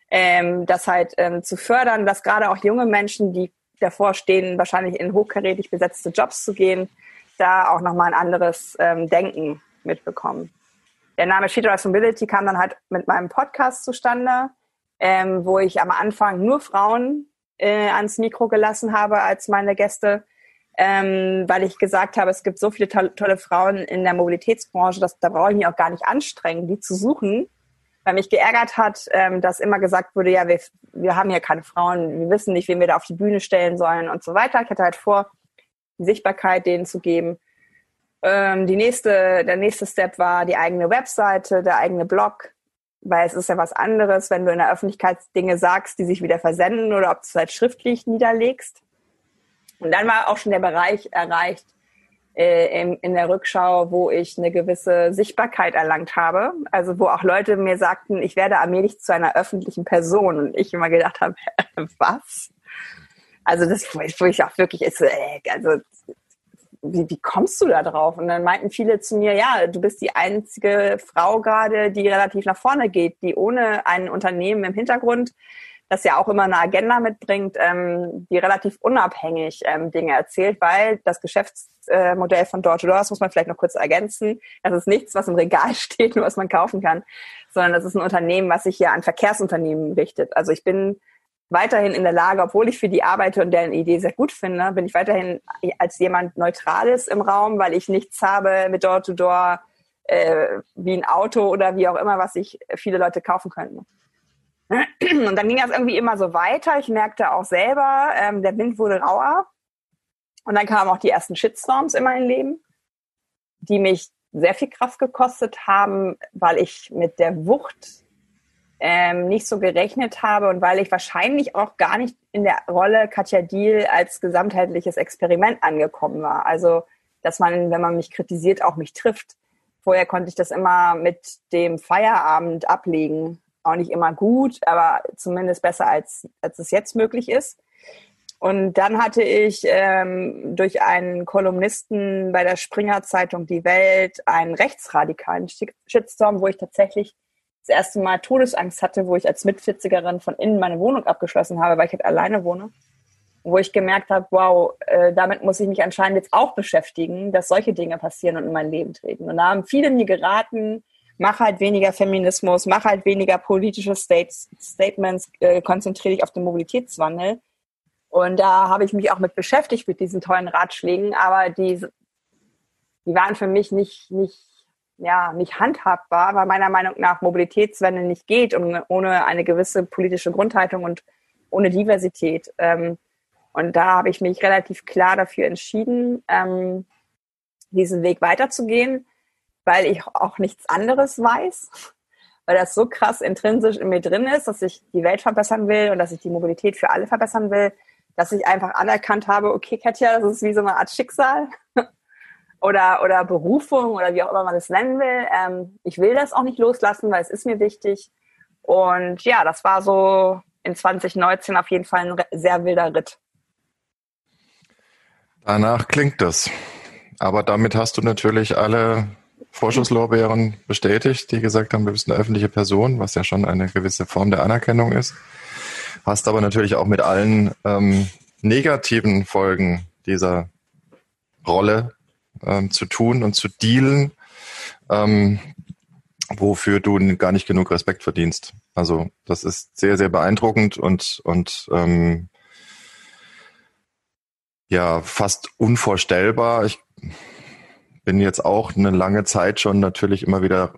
ähm, das halt ähm, zu fördern, dass gerade auch junge Menschen, die davor stehen, wahrscheinlich in hochkarätig besetzte Jobs zu gehen, da auch nochmal ein anderes ähm, Denken mitbekommen. Der Name She Drives Mobility kam dann halt mit meinem Podcast zustande, ähm, wo ich am Anfang nur Frauen äh, ans Mikro gelassen habe als meine Gäste, ähm, weil ich gesagt habe, es gibt so viele to tolle Frauen in der Mobilitätsbranche, dass da brauche ich mich auch gar nicht anstrengen, die zu suchen, weil mich geärgert hat, ähm, dass immer gesagt wurde, ja, wir, wir haben hier keine Frauen, wir wissen nicht, wen wir da auf die Bühne stellen sollen und so weiter. Ich hatte halt vor, die Sichtbarkeit denen zu geben. Ähm, die nächste, der nächste Step war die eigene Webseite, der eigene Blog, weil es ist ja was anderes, wenn du in der Öffentlichkeit Dinge sagst, die sich wieder versenden oder ob du es halt schriftlich niederlegst. Und dann war auch schon der Bereich erreicht, in, in der Rückschau, wo ich eine gewisse Sichtbarkeit erlangt habe. Also wo auch Leute mir sagten, ich werde allmählich zu einer öffentlichen Person. Und ich immer gedacht habe, (laughs) was? Also das, wo ich auch wirklich, ist, äh, also wie, wie kommst du da drauf? Und dann meinten viele zu mir, ja, du bist die einzige Frau gerade, die relativ nach vorne geht, die ohne ein Unternehmen im Hintergrund das ja auch immer eine Agenda mitbringt, ähm, die relativ unabhängig ähm, Dinge erzählt, weil das Geschäftsmodell von Door to Door, das muss man vielleicht noch kurz ergänzen, das ist nichts, was im Regal (laughs) steht und was man kaufen kann, sondern das ist ein Unternehmen, was sich ja an Verkehrsunternehmen richtet. Also ich bin weiterhin in der Lage, obwohl ich für die arbeite und deren Idee sehr gut finde, bin ich weiterhin als jemand Neutrales im Raum, weil ich nichts habe mit Door-to-Door -Door, äh, wie ein Auto oder wie auch immer, was sich viele Leute kaufen könnten. Und dann ging das irgendwie immer so weiter. Ich merkte auch selber, ähm, der Wind wurde rauer. Und dann kamen auch die ersten Shitstorms in mein Leben, die mich sehr viel Kraft gekostet haben, weil ich mit der Wucht ähm, nicht so gerechnet habe und weil ich wahrscheinlich auch gar nicht in der Rolle Katja Deal als gesamtheitliches Experiment angekommen war. Also, dass man, wenn man mich kritisiert, auch mich trifft. Vorher konnte ich das immer mit dem Feierabend ablegen auch nicht immer gut, aber zumindest besser als, als es jetzt möglich ist. Und dann hatte ich ähm, durch einen Kolumnisten bei der Springer Zeitung Die Welt einen rechtsradikalen Shitstorm, wo ich tatsächlich das erste Mal Todesangst hatte, wo ich als Mitvierzigerin von innen meine Wohnung abgeschlossen habe, weil ich halt alleine wohne. Wo ich gemerkt habe, wow, äh, damit muss ich mich anscheinend jetzt auch beschäftigen, dass solche Dinge passieren und in mein Leben treten. Und da haben viele mir geraten, mach halt weniger Feminismus, mach halt weniger politische States, Statements, äh, konzentriere dich auf den Mobilitätswandel. Und da habe ich mich auch mit beschäftigt, mit diesen tollen Ratschlägen, aber die, die waren für mich nicht, nicht ja, nicht handhabbar, weil meiner Meinung nach Mobilitätswende nicht geht und ohne eine gewisse politische Grundhaltung und ohne Diversität. Ähm, und da habe ich mich relativ klar dafür entschieden, ähm, diesen Weg weiterzugehen, weil ich auch nichts anderes weiß, weil das so krass intrinsisch in mir drin ist, dass ich die Welt verbessern will und dass ich die Mobilität für alle verbessern will, dass ich einfach anerkannt habe, okay, Katja, das ist wie so eine Art Schicksal (laughs) oder, oder Berufung oder wie auch immer man es nennen will. Ähm, ich will das auch nicht loslassen, weil es ist mir wichtig. Und ja, das war so in 2019 auf jeden Fall ein sehr wilder Ritt. Danach klingt das. Aber damit hast du natürlich alle Vorschusslorbeeren bestätigt, die gesagt haben, du bist eine öffentliche Person, was ja schon eine gewisse Form der Anerkennung ist. Hast aber natürlich auch mit allen ähm, negativen Folgen dieser Rolle ähm, zu tun und zu dealen, ähm, wofür du gar nicht genug Respekt verdienst. Also das ist sehr, sehr beeindruckend und, und ähm, ja, fast unvorstellbar. Ich bin jetzt auch eine lange Zeit schon natürlich immer wieder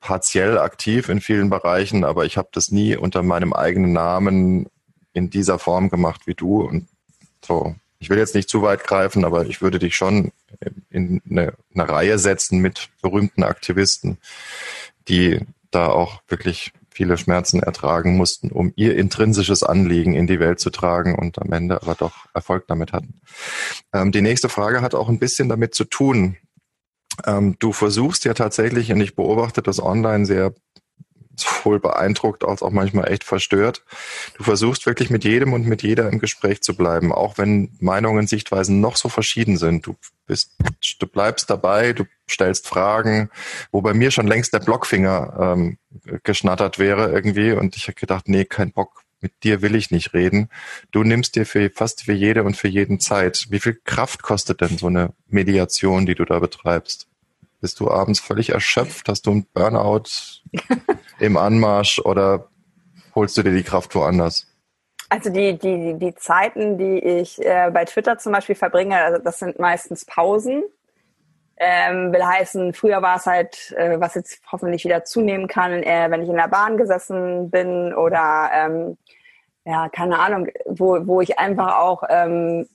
partiell aktiv in vielen Bereichen, aber ich habe das nie unter meinem eigenen Namen in dieser Form gemacht wie du. Und so, ich will jetzt nicht zu weit greifen, aber ich würde dich schon in eine, eine Reihe setzen mit berühmten Aktivisten, die da auch wirklich viele Schmerzen ertragen mussten, um ihr intrinsisches Anliegen in die Welt zu tragen und am Ende aber doch Erfolg damit hatten. Ähm, die nächste Frage hat auch ein bisschen damit zu tun. Ähm, du versuchst ja tatsächlich, und ich beobachte das online sehr sowohl beeindruckt als auch manchmal echt verstört. Du versuchst wirklich mit jedem und mit jeder im Gespräch zu bleiben, auch wenn Meinungen, Sichtweisen noch so verschieden sind. Du bist, du bleibst dabei, du stellst Fragen, wo bei mir schon längst der Blockfinger ähm, geschnattert wäre irgendwie und ich habe gedacht, nee, kein Bock, mit dir will ich nicht reden. Du nimmst dir für fast für jede und für jeden Zeit. Wie viel Kraft kostet denn so eine Mediation, die du da betreibst? Bist du abends völlig erschöpft? Hast du einen Burnout (laughs) im Anmarsch oder holst du dir die Kraft woanders? Also die, die, die Zeiten, die ich äh, bei Twitter zum Beispiel verbringe, also das sind meistens Pausen. Ähm, will heißen, früher war es halt, äh, was jetzt hoffentlich wieder zunehmen kann, äh, wenn ich in der Bahn gesessen bin oder ähm, ja, keine Ahnung, wo, wo ich einfach auch ähm,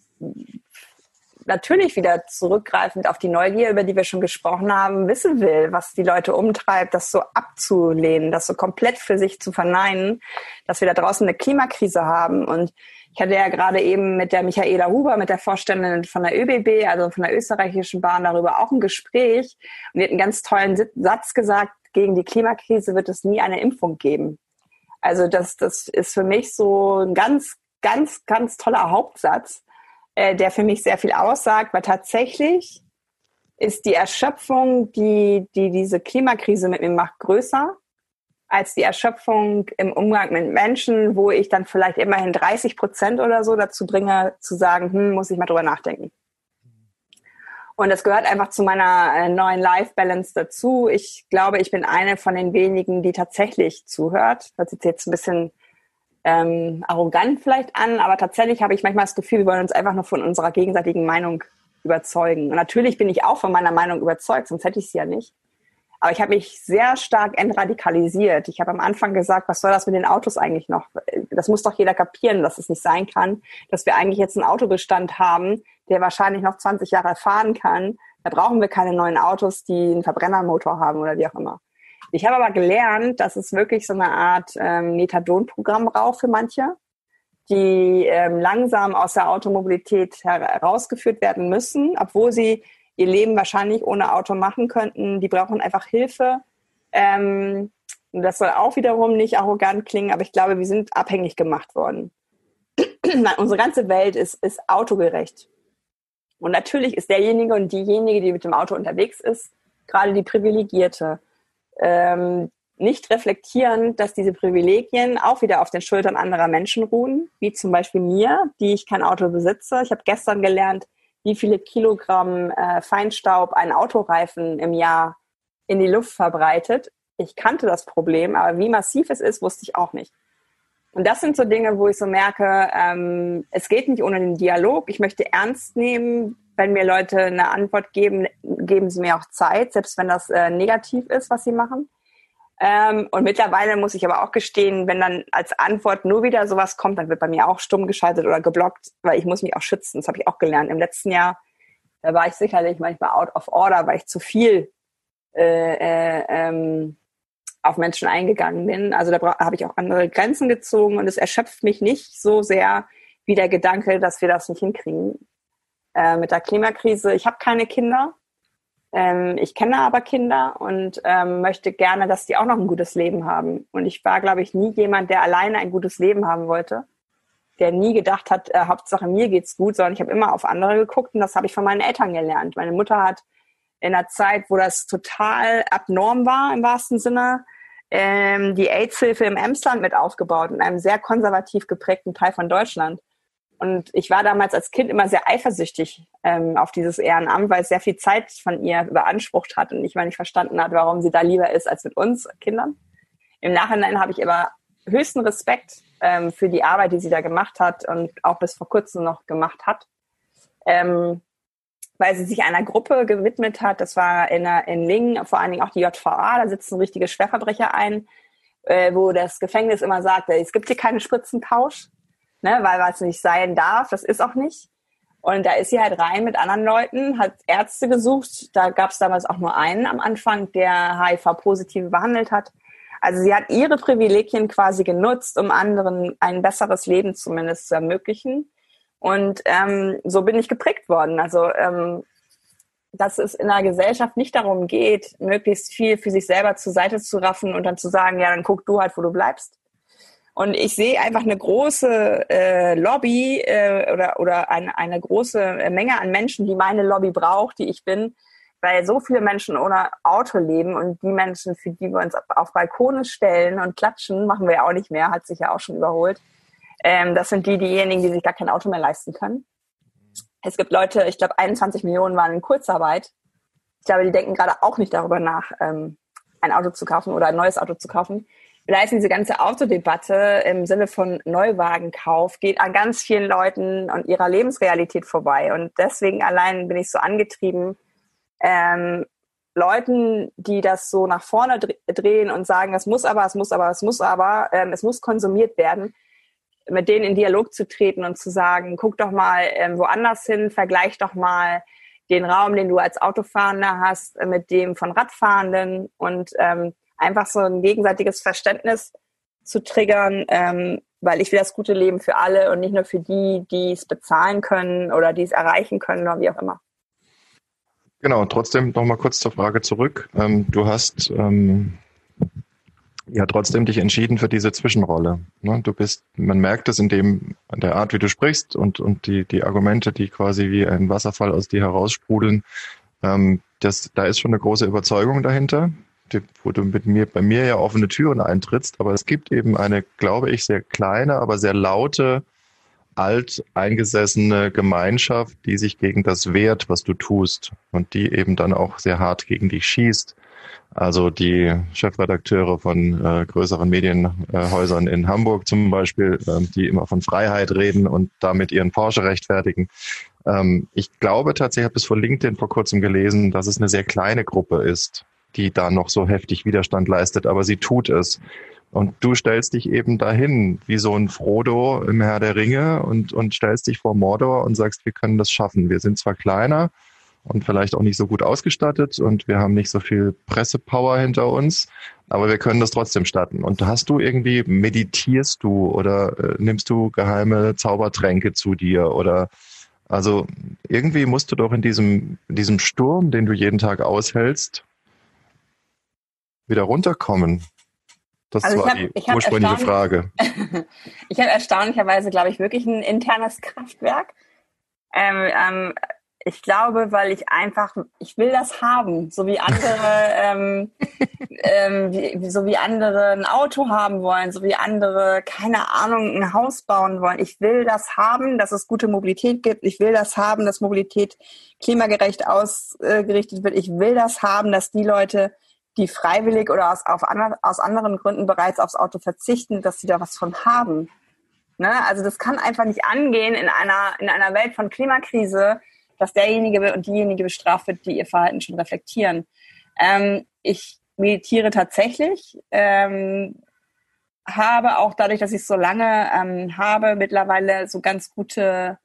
natürlich wieder zurückgreifend auf die Neugier, über die wir schon gesprochen haben, wissen will, was die Leute umtreibt, das so abzulehnen, das so komplett für sich zu verneinen, dass wir da draußen eine Klimakrise haben. Und ich hatte ja gerade eben mit der Michaela Huber, mit der Vorständin von der ÖBB, also von der österreichischen Bahn, darüber auch ein Gespräch. Und die hat einen ganz tollen Satz gesagt, gegen die Klimakrise wird es nie eine Impfung geben. Also das, das ist für mich so ein ganz, ganz, ganz toller Hauptsatz äh, der für mich sehr viel aussagt, weil tatsächlich ist die Erschöpfung, die, die diese Klimakrise mit mir macht, größer als die Erschöpfung im Umgang mit Menschen, wo ich dann vielleicht immerhin 30 Prozent oder so dazu bringe, zu sagen, hm, muss ich mal drüber nachdenken. Und das gehört einfach zu meiner äh, neuen Life-Balance dazu. Ich glaube, ich bin eine von den wenigen, die tatsächlich zuhört. Das ist jetzt ein bisschen ähm, arrogant vielleicht an, aber tatsächlich habe ich manchmal das Gefühl, wir wollen uns einfach nur von unserer gegenseitigen Meinung überzeugen. Und natürlich bin ich auch von meiner Meinung überzeugt, sonst hätte ich sie ja nicht. Aber ich habe mich sehr stark entradikalisiert. Ich habe am Anfang gesagt, was soll das mit den Autos eigentlich noch? Das muss doch jeder kapieren, dass es nicht sein kann, dass wir eigentlich jetzt einen Autobestand haben, der wahrscheinlich noch 20 Jahre fahren kann. Da brauchen wir keine neuen Autos, die einen Verbrennermotor haben oder wie auch immer. Ich habe aber gelernt, dass es wirklich so eine Art ähm, Methadon-Programm braucht für manche, die ähm, langsam aus der Automobilität herausgeführt werden müssen, obwohl sie ihr Leben wahrscheinlich ohne Auto machen könnten. Die brauchen einfach Hilfe. Ähm, das soll auch wiederum nicht arrogant klingen, aber ich glaube, wir sind abhängig gemacht worden. (clears throat) Unsere ganze Welt ist, ist autogerecht. Und natürlich ist derjenige und diejenige, die mit dem Auto unterwegs ist, gerade die Privilegierte ähm, nicht reflektieren, dass diese Privilegien auch wieder auf den Schultern anderer Menschen ruhen, wie zum Beispiel mir, die ich kein Auto besitze. Ich habe gestern gelernt, wie viele Kilogramm äh, Feinstaub ein Autoreifen im Jahr in die Luft verbreitet. Ich kannte das Problem, aber wie massiv es ist, wusste ich auch nicht. Und das sind so Dinge, wo ich so merke, ähm, es geht nicht ohne den Dialog. Ich möchte ernst nehmen, wenn mir Leute eine Antwort geben, geben sie mir auch Zeit, selbst wenn das äh, negativ ist, was sie machen. Ähm, und mittlerweile muss ich aber auch gestehen, wenn dann als Antwort nur wieder sowas kommt, dann wird bei mir auch stumm geschaltet oder geblockt, weil ich muss mich auch schützen. Das habe ich auch gelernt. Im letzten Jahr, da war ich sicherlich manchmal out of order, weil ich zu viel äh, äh, ähm, auf Menschen eingegangen bin. Also da habe ich auch andere Grenzen gezogen und es erschöpft mich nicht so sehr wie der Gedanke, dass wir das nicht hinkriegen äh, mit der Klimakrise. Ich habe keine Kinder. Ähm, ich kenne aber Kinder und ähm, möchte gerne, dass die auch noch ein gutes Leben haben. Und ich war, glaube ich, nie jemand, der alleine ein gutes Leben haben wollte, der nie gedacht hat, äh, Hauptsache mir geht's gut, sondern ich habe immer auf andere geguckt und das habe ich von meinen Eltern gelernt. Meine Mutter hat in einer Zeit, wo das total abnorm war im wahrsten Sinne, ähm, die AIDS-Hilfe im Emsland mit aufgebaut, in einem sehr konservativ geprägten Teil von Deutschland. Und ich war damals als Kind immer sehr eifersüchtig ähm, auf dieses Ehrenamt, weil es sehr viel Zeit von ihr beansprucht hat und ich mal nicht verstanden hat, warum sie da lieber ist als mit uns Kindern. Im Nachhinein habe ich aber höchsten Respekt ähm, für die Arbeit, die sie da gemacht hat und auch bis vor kurzem noch gemacht hat, ähm, weil sie sich einer Gruppe gewidmet hat. Das war in, in Lingen, vor allen Dingen auch die JVA, da sitzen richtige Schwerverbrecher ein, äh, wo das Gefängnis immer sagt, es gibt hier keinen Spritzentausch ne, weil was nicht sein darf, das ist auch nicht. Und da ist sie halt rein mit anderen Leuten, hat Ärzte gesucht. Da gab es damals auch nur einen am Anfang, der HIV-Positive behandelt hat. Also sie hat ihre Privilegien quasi genutzt, um anderen ein besseres Leben zumindest zu ermöglichen. Und ähm, so bin ich geprägt worden. Also ähm, dass es in einer Gesellschaft nicht darum geht, möglichst viel für sich selber zur Seite zu raffen und dann zu sagen, ja, dann guck du halt, wo du bleibst, und ich sehe einfach eine große äh, Lobby äh, oder, oder eine, eine große Menge an Menschen, die meine Lobby braucht, die ich bin, weil so viele Menschen ohne Auto leben und die Menschen, für die wir uns auf Balkone stellen und klatschen, machen wir ja auch nicht mehr, hat sich ja auch schon überholt. Ähm, das sind die, diejenigen, die sich gar kein Auto mehr leisten können. Es gibt Leute, ich glaube 21 Millionen waren in Kurzarbeit. Ich glaube, die denken gerade auch nicht darüber nach, ähm, ein Auto zu kaufen oder ein neues Auto zu kaufen vielleicht diese ganze Autodebatte im Sinne von Neuwagenkauf geht an ganz vielen Leuten und ihrer Lebensrealität vorbei. Und deswegen allein bin ich so angetrieben, ähm, Leuten, die das so nach vorne drehen und sagen, es muss aber, es muss aber, es muss aber, ähm, es muss konsumiert werden, mit denen in Dialog zu treten und zu sagen, guck doch mal ähm, woanders hin, vergleich doch mal den Raum, den du als Autofahrender hast, äh, mit dem von Radfahrenden und ähm, einfach so ein gegenseitiges Verständnis zu triggern, ähm, weil ich will das gute Leben für alle und nicht nur für die, die es bezahlen können oder die es erreichen können oder wie auch immer. Genau, trotzdem nochmal kurz zur Frage zurück. Ähm, du hast ähm, ja trotzdem dich entschieden für diese Zwischenrolle. Ne? Du bist, man merkt es in dem, an der Art, wie du sprichst und, und die, die Argumente, die quasi wie ein Wasserfall aus dir heraussprudeln. Ähm, das, da ist schon eine große Überzeugung dahinter wo du mit mir, bei mir ja offene Türen eintrittst, aber es gibt eben eine, glaube ich, sehr kleine, aber sehr laute, alt eingesessene Gemeinschaft, die sich gegen das wehrt, was du tust und die eben dann auch sehr hart gegen dich schießt. Also die Chefredakteure von äh, größeren Medienhäusern in Hamburg zum Beispiel, äh, die immer von Freiheit reden und damit ihren Porsche rechtfertigen. Ähm, ich glaube tatsächlich, ich habe es vor LinkedIn vor kurzem gelesen, dass es eine sehr kleine Gruppe ist, die da noch so heftig Widerstand leistet, aber sie tut es. Und du stellst dich eben dahin, wie so ein Frodo im Herr der Ringe und, und stellst dich vor Mordor und sagst, wir können das schaffen. Wir sind zwar kleiner und vielleicht auch nicht so gut ausgestattet und wir haben nicht so viel Pressepower hinter uns, aber wir können das trotzdem starten. Und hast du irgendwie, meditierst du oder äh, nimmst du geheime Zaubertränke zu dir oder also irgendwie musst du doch in diesem, in diesem Sturm, den du jeden Tag aushältst, wieder runterkommen? Das also war hab, die ursprüngliche Frage. (laughs) ich habe erstaunlicherweise, glaube ich, wirklich ein internes Kraftwerk. Ähm, ähm, ich glaube, weil ich einfach, ich will das haben, so wie andere, (laughs) ähm, ähm, wie, so wie andere ein Auto haben wollen, so wie andere, keine Ahnung, ein Haus bauen wollen. Ich will das haben, dass es gute Mobilität gibt. Ich will das haben, dass Mobilität klimagerecht ausgerichtet wird. Ich will das haben, dass die Leute, die freiwillig oder aus, auf andre, aus anderen Gründen bereits aufs Auto verzichten, dass sie da was von haben. Ne? Also das kann einfach nicht angehen in einer, in einer Welt von Klimakrise, dass derjenige und diejenige bestraft wird, die ihr Verhalten schon reflektieren. Ähm, ich meditiere tatsächlich, ähm, habe auch dadurch, dass ich es so lange ähm, habe, mittlerweile so ganz gute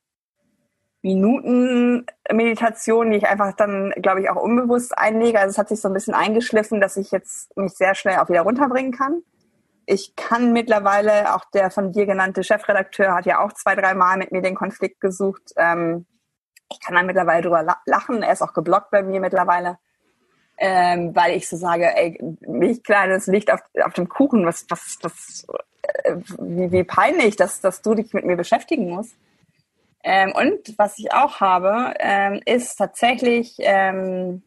Minuten Meditation, die ich einfach dann, glaube ich, auch unbewusst einlege. Also es hat sich so ein bisschen eingeschliffen, dass ich jetzt mich sehr schnell auch wieder runterbringen kann. Ich kann mittlerweile, auch der von dir genannte Chefredakteur hat ja auch zwei, drei Mal mit mir den Konflikt gesucht. Ähm, ich kann da mittlerweile drüber lachen. Er ist auch geblockt bei mir mittlerweile. Ähm, weil ich so sage, ey, mich kleines Licht auf, auf dem Kuchen, was, was, was, äh, wie, wie peinlich, dass, dass du dich mit mir beschäftigen musst. Ähm, und was ich auch habe, ähm, ist tatsächlich, ähm,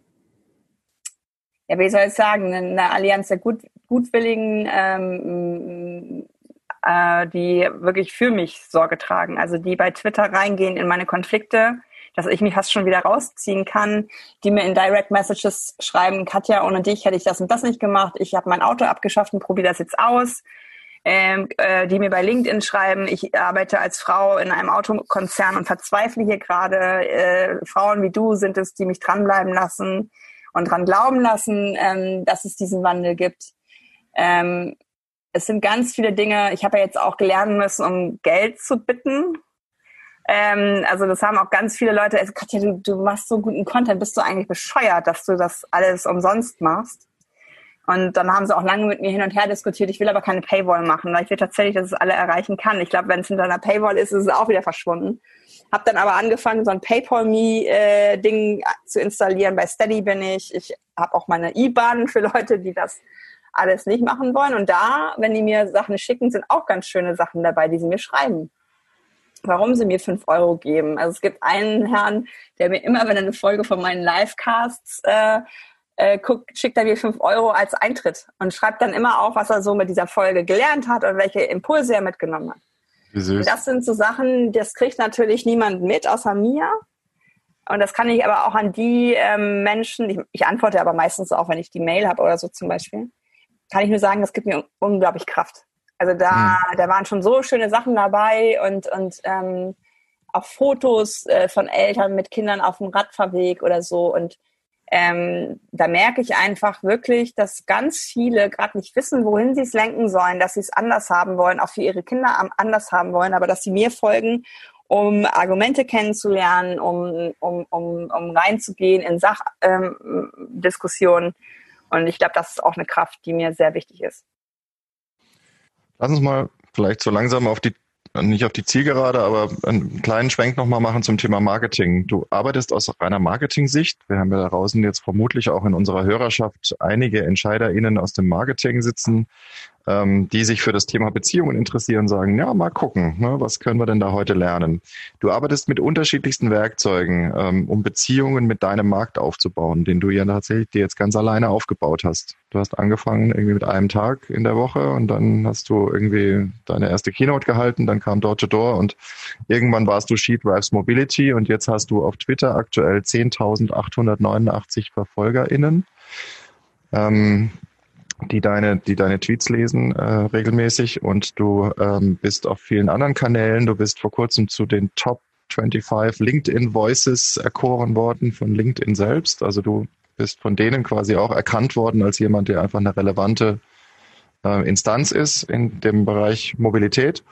ja, wie soll ich sagen, eine Allianz der Gut, Gutwilligen, ähm, äh, die wirklich für mich Sorge tragen. Also die bei Twitter reingehen in meine Konflikte, dass ich mich fast schon wieder rausziehen kann, die mir in Direct Messages schreiben, Katja, ohne dich hätte ich das und das nicht gemacht, ich habe mein Auto abgeschafft und probiere das jetzt aus ähm, äh, die mir bei LinkedIn schreiben, ich arbeite als Frau in einem Autokonzern und verzweifle hier gerade. Äh, Frauen wie du sind es, die mich dranbleiben lassen und dran glauben lassen, ähm, dass es diesen Wandel gibt. Ähm, es sind ganz viele Dinge. Ich habe ja jetzt auch gelernt müssen, um Geld zu bitten. Ähm, also das haben auch ganz viele Leute. Also Katja, du, du machst so guten Content. Bist du eigentlich bescheuert, dass du das alles umsonst machst? Und dann haben sie auch lange mit mir hin und her diskutiert. Ich will aber keine Paywall machen, weil ich will tatsächlich, dass es alle erreichen kann. Ich glaube, wenn es hinter einer Paywall ist, ist es auch wieder verschwunden. Hab dann aber angefangen, so ein PayPal-Me-Ding äh, zu installieren. Bei Steady bin ich. Ich habe auch meine IBAN für Leute, die das alles nicht machen wollen. Und da, wenn die mir Sachen schicken, sind auch ganz schöne Sachen dabei, die sie mir schreiben. Warum sie mir fünf Euro geben. Also es gibt einen Herrn, der mir immer, wenn er eine Folge von meinen Livecasts äh, äh, guckt, schickt er mir fünf Euro als Eintritt und schreibt dann immer auf, was er so mit dieser Folge gelernt hat und welche Impulse er mitgenommen hat. Das sind so Sachen, das kriegt natürlich niemand mit außer mir. Und das kann ich aber auch an die ähm, Menschen, ich, ich antworte aber meistens auch, wenn ich die Mail habe oder so zum Beispiel, kann ich nur sagen, das gibt mir unglaublich Kraft. Also da, hm. da waren schon so schöne Sachen dabei und, und ähm, auch Fotos äh, von Eltern mit Kindern auf dem Radfahrweg oder so. Und ähm, da merke ich einfach wirklich, dass ganz viele gerade nicht wissen, wohin sie es lenken sollen, dass sie es anders haben wollen, auch für ihre Kinder anders haben wollen, aber dass sie mir folgen, um Argumente kennenzulernen, um, um, um, um reinzugehen in Sachdiskussionen. Ähm, Und ich glaube, das ist auch eine Kraft, die mir sehr wichtig ist. Lass uns mal vielleicht so langsam auf die nicht auf die Zielgerade, aber einen kleinen Schwenk nochmal machen zum Thema Marketing. Du arbeitest aus reiner Marketing-Sicht. Wir haben ja da draußen jetzt vermutlich auch in unserer Hörerschaft einige EntscheiderInnen aus dem Marketing sitzen, ähm, die sich für das Thema Beziehungen interessieren, sagen, ja, mal gucken, ne, was können wir denn da heute lernen? Du arbeitest mit unterschiedlichsten Werkzeugen, ähm, um Beziehungen mit deinem Markt aufzubauen, den du ja tatsächlich dir jetzt ganz alleine aufgebaut hast. Du hast angefangen irgendwie mit einem Tag in der Woche und dann hast du irgendwie deine erste Keynote gehalten, dann kam Door to Door und irgendwann warst du Sheet Drives Mobility und jetzt hast du auf Twitter aktuell 10.889 VerfolgerInnen. Ähm, die deine, die deine Tweets lesen äh, regelmäßig und du ähm, bist auf vielen anderen Kanälen. Du bist vor kurzem zu den Top 25 LinkedIn Voices erkoren worden von LinkedIn selbst. Also du bist von denen quasi auch erkannt worden als jemand, der einfach eine relevante äh, Instanz ist in dem Bereich Mobilität.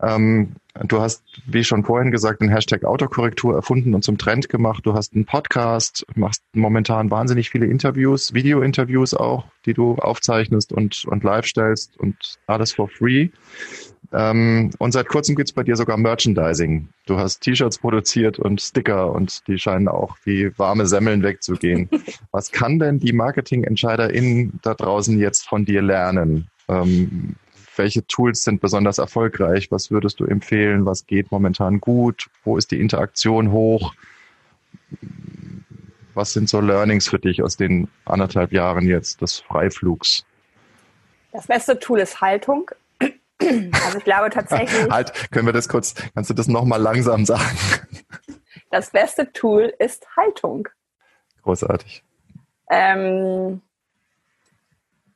Ähm, du hast, wie schon vorhin gesagt, den Hashtag Autokorrektur erfunden und zum Trend gemacht. Du hast einen Podcast, machst momentan wahnsinnig viele Interviews, Video-Interviews auch, die du aufzeichnest und, und live stellst und alles for free. Ähm, und seit kurzem gibt's bei dir sogar Merchandising. Du hast T-Shirts produziert und Sticker und die scheinen auch wie warme Semmeln wegzugehen. (laughs) Was kann denn die Marketingentscheiderin da draußen jetzt von dir lernen? Ähm, welche Tools sind besonders erfolgreich? Was würdest du empfehlen? Was geht momentan gut? Wo ist die Interaktion hoch? Was sind so Learnings für dich aus den anderthalb Jahren jetzt des Freiflugs? Das beste Tool ist Haltung. Also ich glaube tatsächlich. (laughs) halt, können wir das kurz, kannst du das nochmal langsam sagen? Das beste Tool ist Haltung. Großartig. Ähm,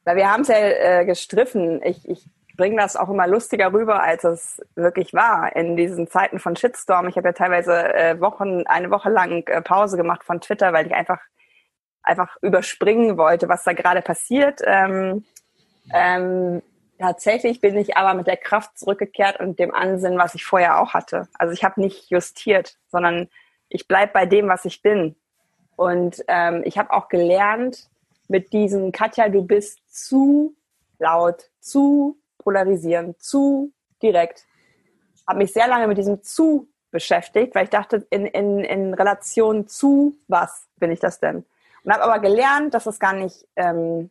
weil wir haben es ja äh, gestriffen. Ich, ich bringe das auch immer lustiger rüber, als es wirklich war. In diesen Zeiten von Shitstorm. Ich habe ja teilweise äh, Wochen, eine Woche lang äh, Pause gemacht von Twitter, weil ich einfach einfach überspringen wollte, was da gerade passiert. Ähm, ähm, tatsächlich bin ich aber mit der Kraft zurückgekehrt und dem Ansinn, was ich vorher auch hatte. Also ich habe nicht justiert, sondern ich bleib bei dem, was ich bin. Und ähm, ich habe auch gelernt, mit diesem Katja, du bist zu laut, zu polarisierend, zu direkt. Habe mich sehr lange mit diesem zu beschäftigt, weil ich dachte, in, in, in Relation zu was bin ich das denn? Und habe aber gelernt, dass es gar nicht, ähm,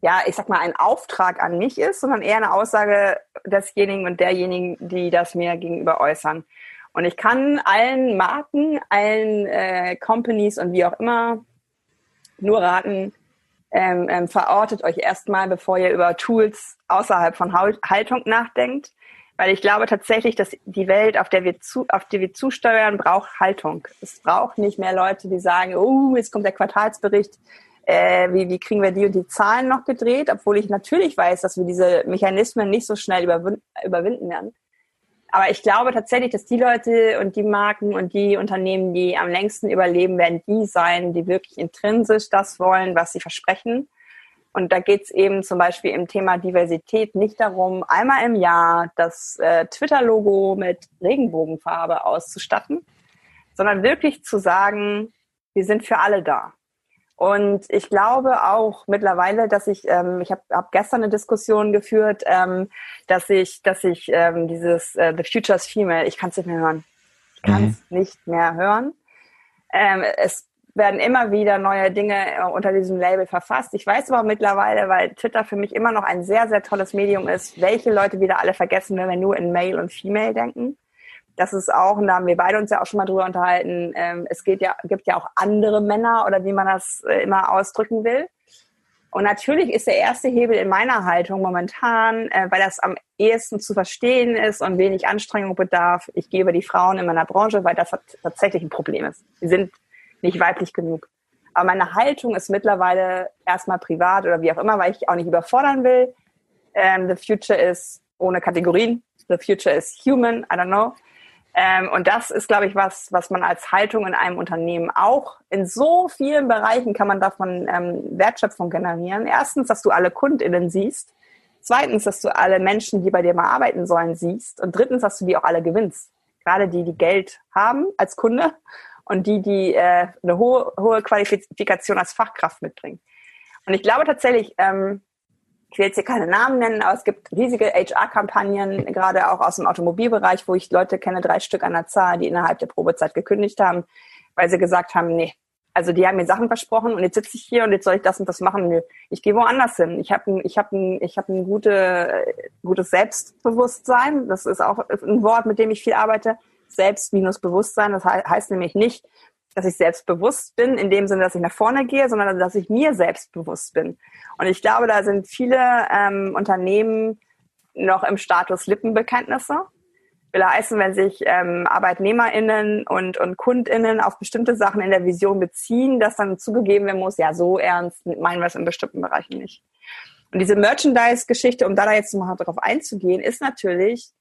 ja, ich sag mal, ein Auftrag an mich ist, sondern eher eine Aussage desjenigen und derjenigen, die das mir gegenüber äußern. Und ich kann allen Marken, allen äh, Companies und wie auch immer nur raten, ähm, ähm, verortet euch erstmal, bevor ihr über Tools außerhalb von Haltung nachdenkt. Weil ich glaube tatsächlich, dass die Welt, auf der wir zu, auf die wir zusteuern, braucht Haltung. Es braucht nicht mehr Leute, die sagen, oh, jetzt kommt der Quartalsbericht, äh, wie, wie kriegen wir die und die Zahlen noch gedreht, obwohl ich natürlich weiß, dass wir diese Mechanismen nicht so schnell überwin überwinden werden. Aber ich glaube tatsächlich, dass die Leute und die Marken und die Unternehmen, die am längsten überleben, werden die sein, die wirklich intrinsisch das wollen, was sie versprechen. Und da geht es eben zum Beispiel im Thema Diversität nicht darum, einmal im Jahr das äh, Twitter-Logo mit Regenbogenfarbe auszustatten, sondern wirklich zu sagen, wir sind für alle da. Und ich glaube auch mittlerweile, dass ich, ähm, ich habe hab gestern eine Diskussion geführt, ähm, dass ich, dass ich ähm, dieses äh, The Future's Female, ich kann es nicht mehr hören. Ich kann es mhm. nicht mehr hören. Ähm, es werden immer wieder neue Dinge äh, unter diesem Label verfasst. Ich weiß aber mittlerweile, weil Twitter für mich immer noch ein sehr, sehr tolles Medium ist, welche Leute wieder alle vergessen, wenn wir nur in Male und Female denken das ist auch, und da haben wir beide uns ja auch schon mal drüber unterhalten, ähm, es geht ja, gibt ja auch andere Männer oder wie man das äh, immer ausdrücken will. Und natürlich ist der erste Hebel in meiner Haltung momentan, äh, weil das am ehesten zu verstehen ist und wenig Anstrengung bedarf, ich gebe die Frauen in meiner Branche, weil das tatsächlich ein Problem ist. Sie sind nicht weiblich genug. Aber meine Haltung ist mittlerweile erstmal privat oder wie auch immer, weil ich auch nicht überfordern will. Ähm, the future is ohne Kategorien. The future is human. I don't know. Ähm, und das ist, glaube ich, was, was man als Haltung in einem Unternehmen auch in so vielen Bereichen kann man davon ähm, Wertschöpfung generieren. Erstens, dass du alle KundInnen siehst. Zweitens, dass du alle Menschen, die bei dir mal arbeiten sollen, siehst. Und drittens, dass du die auch alle gewinnst. Gerade die, die Geld haben als Kunde und die, die äh, eine hohe, hohe Qualifikation als Fachkraft mitbringen. Und ich glaube tatsächlich, ähm, ich will jetzt hier keine Namen nennen, aber es gibt riesige HR-Kampagnen, gerade auch aus dem Automobilbereich, wo ich Leute kenne, drei Stück an der Zahl, die innerhalb der Probezeit gekündigt haben, weil sie gesagt haben, nee, also die haben mir Sachen versprochen und jetzt sitze ich hier und jetzt soll ich das und das machen. Nö, ich gehe woanders hin. Ich habe ein, ich habe ein, ich habe ein gute, gutes Selbstbewusstsein. Das ist auch ein Wort, mit dem ich viel arbeite. Selbst minus Bewusstsein. Das heißt nämlich nicht, dass ich selbstbewusst bin, in dem Sinne, dass ich nach vorne gehe, sondern dass ich mir selbstbewusst bin. Und ich glaube, da sind viele ähm, Unternehmen noch im Status Lippenbekenntnisse. Will heißen, wenn sich ähm, ArbeitnehmerInnen und, und KundInnen auf bestimmte Sachen in der Vision beziehen, dass dann zugegeben werden muss, ja, so ernst meinen wir es in bestimmten Bereichen nicht. Und diese Merchandise-Geschichte, um da jetzt mal darauf einzugehen, ist natürlich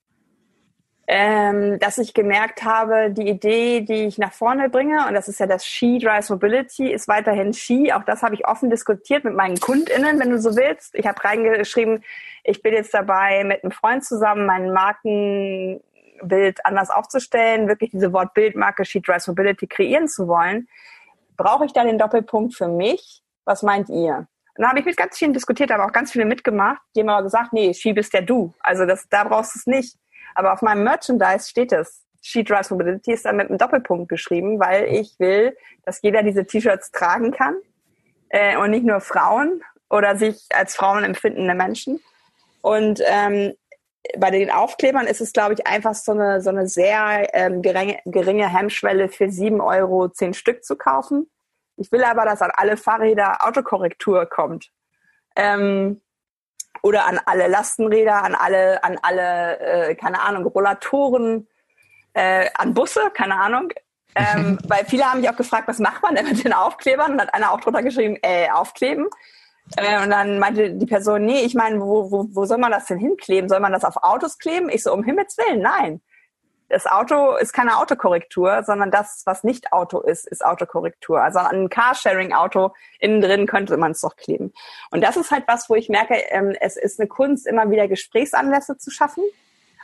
ähm, dass ich gemerkt habe, die Idee, die ich nach vorne bringe, und das ist ja das She Drives Mobility, ist weiterhin She. Auch das habe ich offen diskutiert mit meinen KundInnen, wenn du so willst. Ich habe reingeschrieben, ich bin jetzt dabei, mit einem Freund zusammen mein Markenbild anders aufzustellen, wirklich diese Wortbildmarke She Drives Mobility kreieren zu wollen. Brauche ich da den Doppelpunkt für mich? Was meint ihr? Und da habe ich mit ganz vielen diskutiert, aber auch ganz viele mitgemacht. Die haben aber gesagt, nee, She bist ja du. Also das, da brauchst du es nicht. Aber auf meinem Merchandise steht es. She Drives Mobility ist dann mit einem Doppelpunkt geschrieben, weil ich will, dass jeder diese T-Shirts tragen kann äh, und nicht nur Frauen oder sich als Frauen empfindende Menschen. Und ähm, bei den Aufklebern ist es, glaube ich, einfach so eine, so eine sehr ähm, geringe, geringe Hemmschwelle für sieben Euro zehn Stück zu kaufen. Ich will aber, dass an alle Fahrräder Autokorrektur kommt. Ähm, oder an alle Lastenräder, an alle, an alle, äh, keine Ahnung, Rollatoren, äh, an Busse, keine Ahnung. Ähm, (laughs) weil viele haben mich auch gefragt, was macht man denn mit den Aufklebern? Und hat einer auch drunter geschrieben, äh, aufkleben. Äh, und dann meinte die Person, nee, ich meine, wo, wo, wo soll man das denn hinkleben? Soll man das auf Autos kleben? Ich so, um Himmels Willen, nein. Das Auto ist keine Autokorrektur, sondern das, was nicht Auto ist, ist Autokorrektur. Also ein Carsharing-Auto innen drin könnte man es doch kleben. Und das ist halt was, wo ich merke, ähm, es ist eine Kunst, immer wieder Gesprächsanlässe zu schaffen.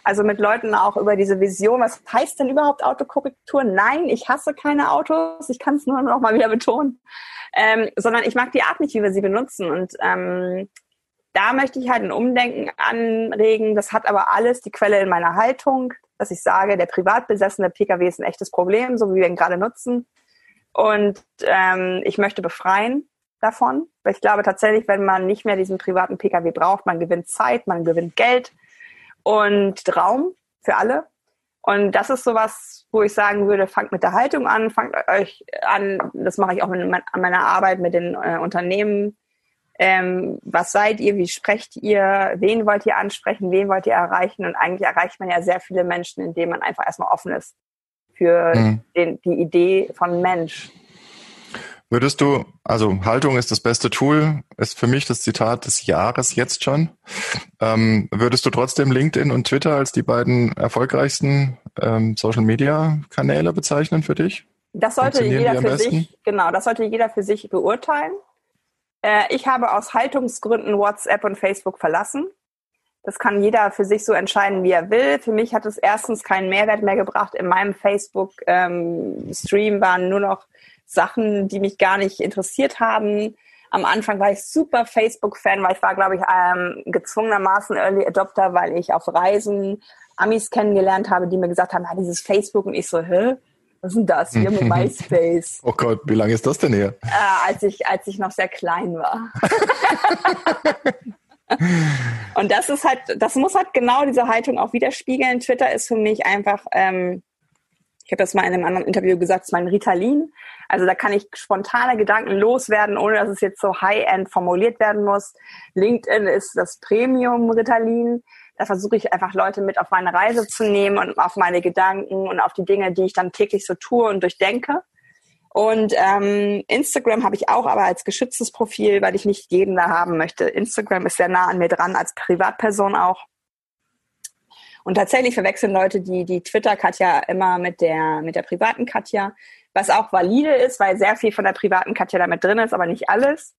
Also mit Leuten auch über diese Vision, was heißt denn überhaupt Autokorrektur? Nein, ich hasse keine Autos, ich kann es nur noch mal wieder betonen. Ähm, sondern ich mag die Art nicht, wie wir sie benutzen. Und ähm, da möchte ich halt ein Umdenken anregen. Das hat aber alles die Quelle in meiner Haltung, dass ich sage, der privat besessene Pkw ist ein echtes Problem, so wie wir ihn gerade nutzen. Und ähm, ich möchte befreien davon, weil ich glaube tatsächlich, wenn man nicht mehr diesen privaten Pkw braucht, man gewinnt Zeit, man gewinnt Geld, und Raum für alle. Und das ist sowas, wo ich sagen würde, fangt mit der Haltung an, fangt euch an, das mache ich auch an meiner Arbeit mit den äh, Unternehmen. Ähm, was seid ihr, wie sprecht ihr, wen wollt ihr ansprechen, wen wollt ihr erreichen? Und eigentlich erreicht man ja sehr viele Menschen, indem man einfach erstmal offen ist für mhm. den, die Idee von Mensch. Würdest du, also Haltung ist das beste Tool, ist für mich das Zitat des Jahres jetzt schon. Ähm, würdest du trotzdem LinkedIn und Twitter als die beiden erfolgreichsten ähm, Social Media Kanäle bezeichnen für dich? Das sollte jeder für sich, genau, das sollte jeder für sich beurteilen. Äh, ich habe aus Haltungsgründen WhatsApp und Facebook verlassen. Das kann jeder für sich so entscheiden, wie er will. Für mich hat es erstens keinen Mehrwert mehr gebracht. In meinem Facebook-Stream ähm, waren nur noch Sachen, die mich gar nicht interessiert haben. Am Anfang war ich super Facebook-Fan, weil ich war, glaube ich, ähm, gezwungenermaßen Early Adopter, weil ich auf Reisen Amis kennengelernt habe, die mir gesagt haben, ah, dieses Facebook und ich so, hä? Was ist denn das? Wir haben (laughs) MySpace. Oh Gott, wie lange ist das denn her? Äh, als, ich, als ich noch sehr klein war. (laughs) und das ist halt, das muss halt genau diese Haltung auch widerspiegeln. Twitter ist für mich einfach, ähm, ich habe das mal in einem anderen Interview gesagt, es ist mein Ritalin. Also da kann ich spontane Gedanken loswerden, ohne dass es jetzt so high-end formuliert werden muss. LinkedIn ist das Premium-Ritalin. Da versuche ich einfach Leute mit auf meine Reise zu nehmen und auf meine Gedanken und auf die Dinge, die ich dann täglich so tue und durchdenke. Und ähm, Instagram habe ich auch aber als geschütztes Profil, weil ich nicht jeden da haben möchte. Instagram ist sehr nah an mir dran, als Privatperson auch. Und tatsächlich verwechseln Leute die, die Twitter-Katja immer mit der, mit der privaten Katja was auch valide ist, weil sehr viel von der privaten Katja damit drin ist, aber nicht alles.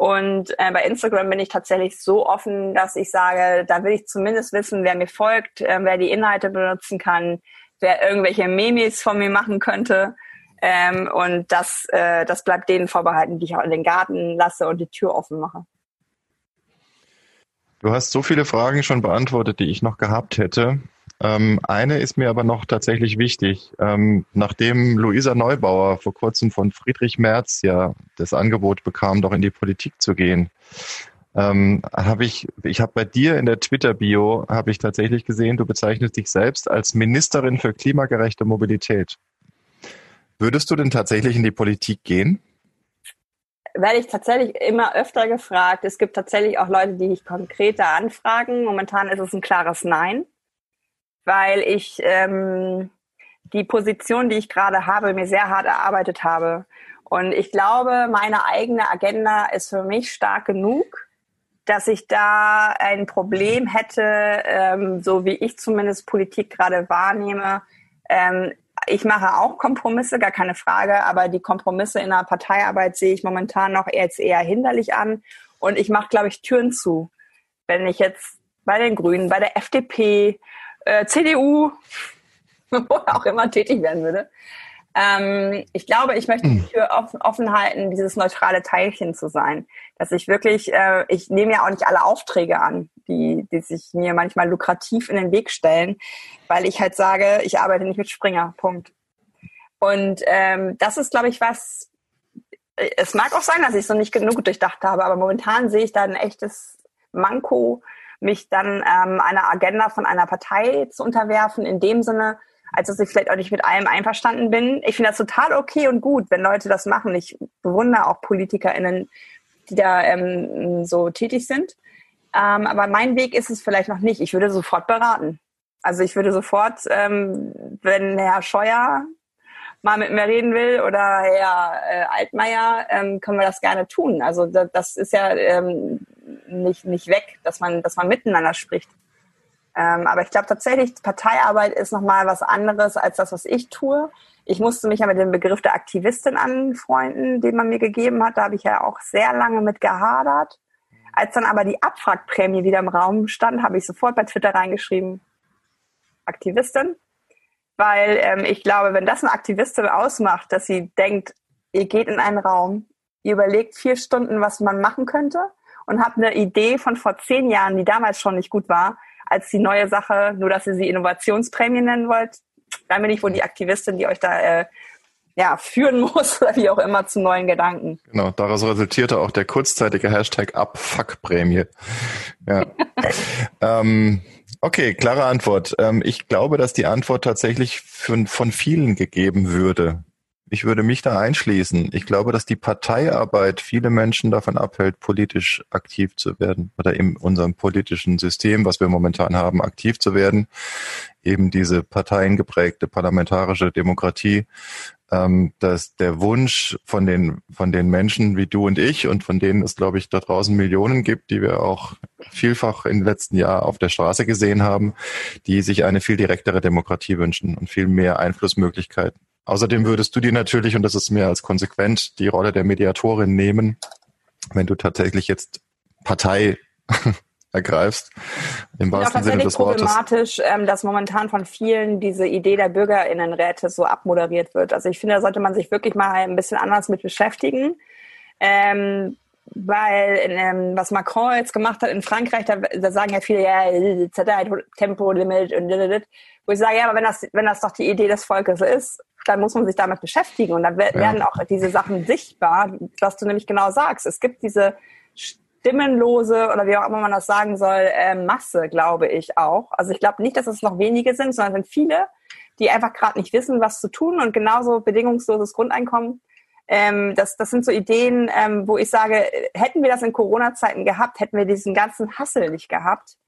Und äh, bei Instagram bin ich tatsächlich so offen, dass ich sage, da will ich zumindest wissen, wer mir folgt, äh, wer die Inhalte benutzen kann, wer irgendwelche Memes von mir machen könnte. Ähm, und das, äh, das bleibt denen vorbehalten, die ich auch in den Garten lasse und die Tür offen mache. Du hast so viele Fragen schon beantwortet, die ich noch gehabt hätte. Ähm, eine ist mir aber noch tatsächlich wichtig. Ähm, nachdem Luisa Neubauer vor kurzem von Friedrich Merz ja das Angebot bekam, doch in die Politik zu gehen, ähm, habe ich, ich habe bei dir in der Twitter-Bio habe ich tatsächlich gesehen, du bezeichnest dich selbst als Ministerin für klimagerechte Mobilität. Würdest du denn tatsächlich in die Politik gehen? werde ich tatsächlich immer öfter gefragt. Es gibt tatsächlich auch Leute, die mich konkreter anfragen. Momentan ist es ein klares Nein weil ich ähm, die Position, die ich gerade habe, mir sehr hart erarbeitet habe. Und ich glaube, meine eigene Agenda ist für mich stark genug, dass ich da ein Problem hätte, ähm, so wie ich zumindest Politik gerade wahrnehme. Ähm, ich mache auch Kompromisse, gar keine Frage, aber die Kompromisse in der Parteiarbeit sehe ich momentan noch jetzt eher hinderlich an. Und ich mache, glaube ich, Türen zu. Wenn ich jetzt bei den Grünen, bei der FDP, äh, CDU, (laughs) wo auch immer tätig werden würde. Ähm, ich glaube, ich möchte die Tür offen, offen halten, dieses neutrale Teilchen zu sein. Dass ich wirklich, äh, ich nehme ja auch nicht alle Aufträge an, die, die sich mir manchmal lukrativ in den Weg stellen, weil ich halt sage, ich arbeite nicht mit Springer. Punkt. Und ähm, das ist, glaube ich, was. Es mag auch sein, dass ich es noch nicht genug durchdacht habe, aber momentan sehe ich da ein echtes Manko, mich dann ähm, einer Agenda von einer Partei zu unterwerfen, in dem Sinne, als dass ich vielleicht auch nicht mit allem einverstanden bin. Ich finde das total okay und gut, wenn Leute das machen. Ich bewundere auch PolitikerInnen, die da ähm, so tätig sind. Ähm, aber mein Weg ist es vielleicht noch nicht. Ich würde sofort beraten. Also ich würde sofort, ähm, wenn Herr Scheuer mal mit mir reden will oder Herr äh, Altmaier, ähm, können wir das gerne tun. Also da, das ist ja ähm, nicht, nicht weg, dass man, dass man miteinander spricht. Ähm, aber ich glaube tatsächlich, Parteiarbeit ist nochmal was anderes als das, was ich tue. Ich musste mich ja mit dem Begriff der Aktivistin anfreunden, den man mir gegeben hat. Da habe ich ja auch sehr lange mit gehadert. Als dann aber die Abwrackprämie wieder im Raum stand, habe ich sofort bei Twitter reingeschrieben, Aktivistin. Weil ähm, ich glaube, wenn das eine Aktivistin ausmacht, dass sie denkt, ihr geht in einen Raum, ihr überlegt vier Stunden, was man machen könnte und habt eine Idee von vor zehn Jahren, die damals schon nicht gut war, als die neue Sache, nur dass ihr sie Innovationsprämie nennen wollt, dann bin ich wohl die Aktivistin, die euch da äh, ja, führen (laughs) muss oder wie auch immer zu neuen Gedanken. Genau, daraus resultierte auch der kurzzeitige Hashtag Abfuckprämie. Ja. (laughs) ähm, okay, klare Antwort. Ähm, ich glaube, dass die Antwort tatsächlich von, von vielen gegeben würde. Ich würde mich da einschließen. Ich glaube, dass die Parteiarbeit viele Menschen davon abhält, politisch aktiv zu werden oder in unserem politischen System, was wir momentan haben, aktiv zu werden. Eben diese parteiengeprägte parlamentarische Demokratie, ähm, dass der Wunsch von den, von den Menschen wie du und ich und von denen es, glaube ich, da draußen Millionen gibt, die wir auch vielfach den letzten Jahren auf der Straße gesehen haben, die sich eine viel direktere Demokratie wünschen und viel mehr Einflussmöglichkeiten. Außerdem würdest du dir natürlich, und das ist mir als konsequent, die Rolle der Mediatorin nehmen, wenn du tatsächlich jetzt Partei (laughs) ergreifst, im wahrsten Sinne des Wortes. problematisch, ähm, dass momentan von vielen diese Idee der Bürgerinnenräte so abmoderiert wird. Also ich finde, da sollte man sich wirklich mal ein bisschen anders mit beschäftigen. Ähm, weil ähm, was Macron jetzt gemacht hat in Frankreich, da, da sagen ja viele, ja, Tempolimit und wo ich sage, ja, aber wenn das, wenn das doch die Idee des Volkes ist, dann muss man sich damit beschäftigen und dann werden ja. auch diese Sachen sichtbar, was du nämlich genau sagst. Es gibt diese stimmenlose oder wie auch immer man das sagen soll, äh, Masse, glaube ich auch. Also ich glaube nicht, dass es noch wenige sind, sondern es sind viele, die einfach gerade nicht wissen, was zu tun und genauso bedingungsloses Grundeinkommen. Ähm, das, das sind so Ideen, ähm, wo ich sage, hätten wir das in Corona-Zeiten gehabt, hätten wir diesen ganzen Hassel nicht gehabt.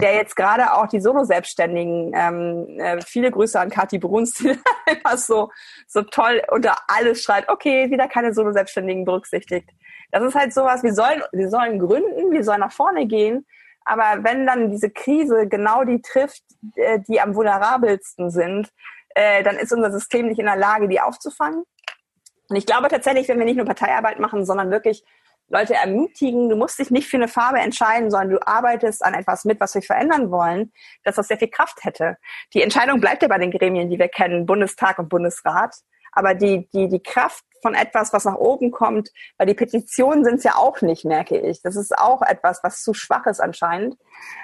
Der jetzt gerade auch die Solo-Selbstständigen, ähm, äh, viele Grüße an Kathi Bruns, die (laughs) immer so, so toll unter alles schreit, okay, wieder keine Solo-Selbstständigen berücksichtigt. Das ist halt sowas, wir sollen, wir sollen gründen, wir sollen nach vorne gehen, aber wenn dann diese Krise genau die trifft, äh, die am vulnerabelsten sind, äh, dann ist unser System nicht in der Lage, die aufzufangen. Und ich glaube tatsächlich, wenn wir nicht nur Parteiarbeit machen, sondern wirklich Leute ermutigen, du musst dich nicht für eine Farbe entscheiden, sondern du arbeitest an etwas mit, was wir verändern wollen, dass das sehr viel Kraft hätte. Die Entscheidung bleibt ja bei den Gremien, die wir kennen, Bundestag und Bundesrat. Aber die, die, die Kraft von etwas, was nach oben kommt, weil die Petitionen sind es ja auch nicht, merke ich. Das ist auch etwas, was zu schwach ist anscheinend.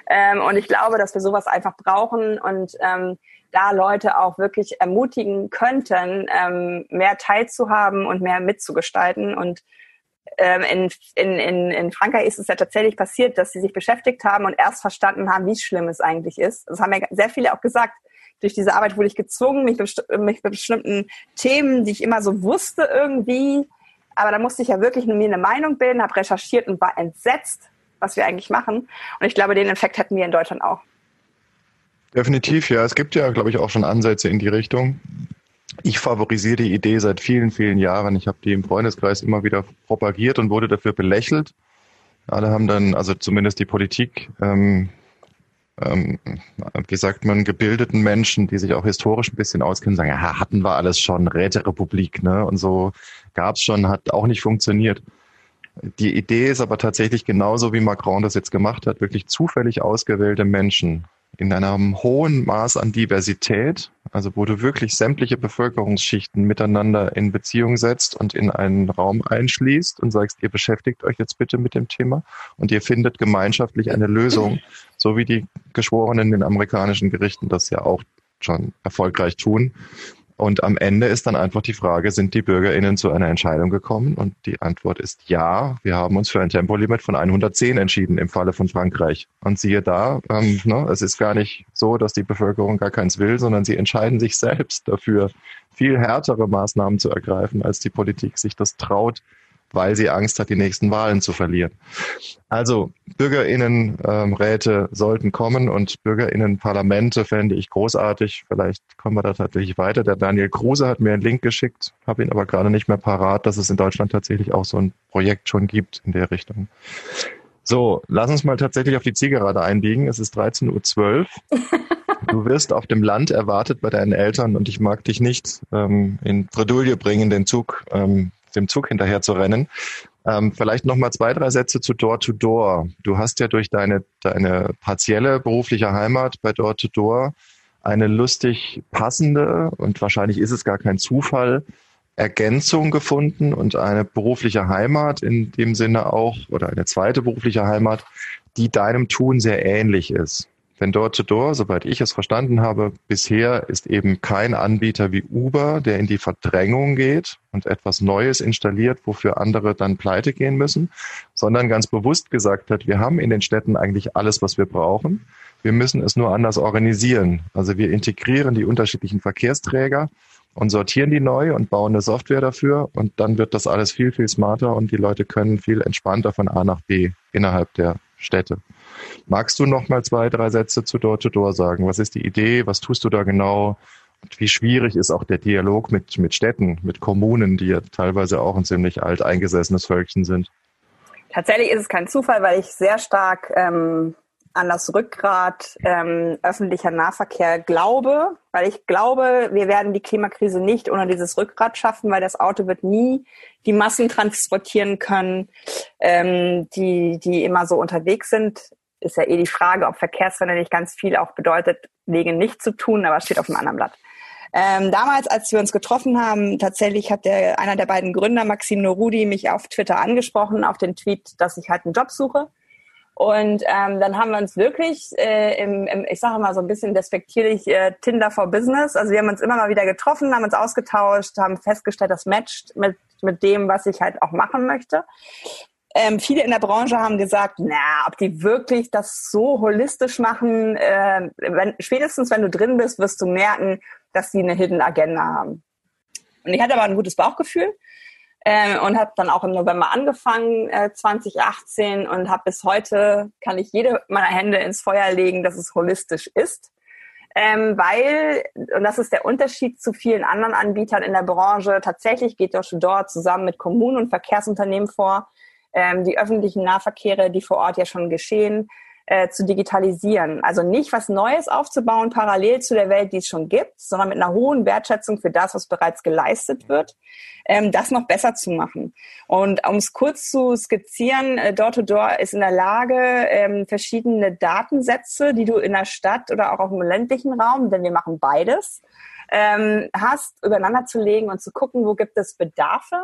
Ähm, und ich glaube, dass wir sowas einfach brauchen und ähm, da Leute auch wirklich ermutigen könnten, ähm, mehr teilzuhaben und mehr mitzugestalten. Und in, in, in, in Frankreich ist es ja tatsächlich passiert, dass sie sich beschäftigt haben und erst verstanden haben, wie schlimm es eigentlich ist. Das haben ja sehr viele auch gesagt. Durch diese Arbeit wurde ich gezwungen, mich, mich bei bestimmten Themen, die ich immer so wusste irgendwie, aber da musste ich ja wirklich mir eine Meinung bilden, habe recherchiert und war entsetzt, was wir eigentlich machen. Und ich glaube, den Effekt hätten wir in Deutschland auch. Definitiv, ja. Es gibt ja, glaube ich, auch schon Ansätze in die Richtung ich favorisiere die Idee seit vielen, vielen Jahren. Ich habe die im Freundeskreis immer wieder propagiert und wurde dafür belächelt. Alle haben dann, also zumindest die Politik, ähm, ähm, wie sagt man, gebildeten Menschen, die sich auch historisch ein bisschen auskennen, sagen, ja, hatten wir alles schon, Räterepublik, ne? Und so gab's schon, hat auch nicht funktioniert. Die Idee ist aber tatsächlich genauso, wie Macron das jetzt gemacht hat, wirklich zufällig ausgewählte Menschen in einem hohen Maß an Diversität, also wo du wirklich sämtliche Bevölkerungsschichten miteinander in Beziehung setzt und in einen Raum einschließt und sagst, ihr beschäftigt euch jetzt bitte mit dem Thema und ihr findet gemeinschaftlich eine Lösung, (laughs) so wie die Geschworenen in amerikanischen Gerichten das ja auch schon erfolgreich tun. Und am Ende ist dann einfach die Frage, sind die BürgerInnen zu einer Entscheidung gekommen? Und die Antwort ist ja. Wir haben uns für ein Tempolimit von 110 entschieden im Falle von Frankreich. Und siehe da, ähm, ne, es ist gar nicht so, dass die Bevölkerung gar keins will, sondern sie entscheiden sich selbst dafür, viel härtere Maßnahmen zu ergreifen, als die Politik sich das traut, weil sie Angst hat, die nächsten Wahlen zu verlieren. Also Bürgerinnenräte ähm, sollten kommen und Bürgerinnenparlamente fände ich großartig. Vielleicht kommen wir da tatsächlich weiter. Der Daniel Kruse hat mir einen Link geschickt, habe ihn aber gerade nicht mehr parat, dass es in Deutschland tatsächlich auch so ein Projekt schon gibt in der Richtung. So, lass uns mal tatsächlich auf die Zielgerade einbiegen. Es ist 13.12 Uhr. (laughs) Du wirst auf dem Land erwartet bei deinen Eltern und ich mag dich nicht ähm, in Bredouille bringen, den Zug, ähm, dem Zug hinterher zu rennen. Ähm, vielleicht noch mal zwei, drei Sätze zu Door to Door. Du hast ja durch deine, deine partielle berufliche Heimat bei Door to Door eine lustig passende und wahrscheinlich ist es gar kein Zufall, Ergänzung gefunden und eine berufliche Heimat in dem Sinne auch oder eine zweite berufliche Heimat, die deinem Tun sehr ähnlich ist. Denn Door-to-Door, soweit ich es verstanden habe, bisher ist eben kein Anbieter wie Uber, der in die Verdrängung geht und etwas Neues installiert, wofür andere dann pleite gehen müssen, sondern ganz bewusst gesagt hat, wir haben in den Städten eigentlich alles, was wir brauchen. Wir müssen es nur anders organisieren. Also wir integrieren die unterschiedlichen Verkehrsträger und sortieren die neu und bauen eine Software dafür und dann wird das alles viel, viel smarter und die Leute können viel entspannter von A nach B innerhalb der Städte. Magst du noch mal zwei, drei Sätze zu Door-to-Door sagen? Was ist die Idee? Was tust du da genau? Und wie schwierig ist auch der Dialog mit, mit Städten, mit Kommunen, die ja teilweise auch ein ziemlich alt eingesessenes Völkchen sind? Tatsächlich ist es kein Zufall, weil ich sehr stark ähm, an das Rückgrat ähm, öffentlicher Nahverkehr glaube, weil ich glaube, wir werden die Klimakrise nicht ohne dieses Rückgrat schaffen, weil das Auto wird nie die Massen transportieren können, ähm, die, die immer so unterwegs sind. Ist ja eh die Frage, ob Verkehrswende nicht ganz viel auch bedeutet, Wege nicht zu tun, aber steht auf einem anderen Blatt. Ähm, damals, als wir uns getroffen haben, tatsächlich hat der, einer der beiden Gründer, Maxim Norudi, mich auf Twitter angesprochen, auf den Tweet, dass ich halt einen Job suche. Und ähm, dann haben wir uns wirklich äh, im, im, ich sage mal so ein bisschen despektierlich, äh, Tinder for Business. Also wir haben uns immer mal wieder getroffen, haben uns ausgetauscht, haben festgestellt, das matcht mit, mit dem, was ich halt auch machen möchte. Ähm, viele in der Branche haben gesagt, na, ob die wirklich das so holistisch machen, äh, wenn, spätestens wenn du drin bist, wirst du merken, dass sie eine Hidden Agenda haben. Und ich hatte aber ein gutes Bauchgefühl äh, und habe dann auch im November angefangen, äh, 2018 und habe bis heute, kann ich jede meiner Hände ins Feuer legen, dass es holistisch ist. Ähm, weil, und das ist der Unterschied zu vielen anderen Anbietern in der Branche, tatsächlich geht Door dort zusammen mit Kommunen und Verkehrsunternehmen vor, ähm, die öffentlichen Nahverkehre, die vor Ort ja schon geschehen, äh, zu digitalisieren. Also nicht was Neues aufzubauen, parallel zu der Welt, die es schon gibt, sondern mit einer hohen Wertschätzung für das, was bereits geleistet wird, ähm, das noch besser zu machen. Und um es kurz zu skizzieren, äh, Door-to-Door ist in der Lage, ähm, verschiedene Datensätze, die du in der Stadt oder auch auf dem ländlichen Raum, denn wir machen beides, ähm, hast, übereinander zu legen und zu gucken, wo gibt es Bedarfe.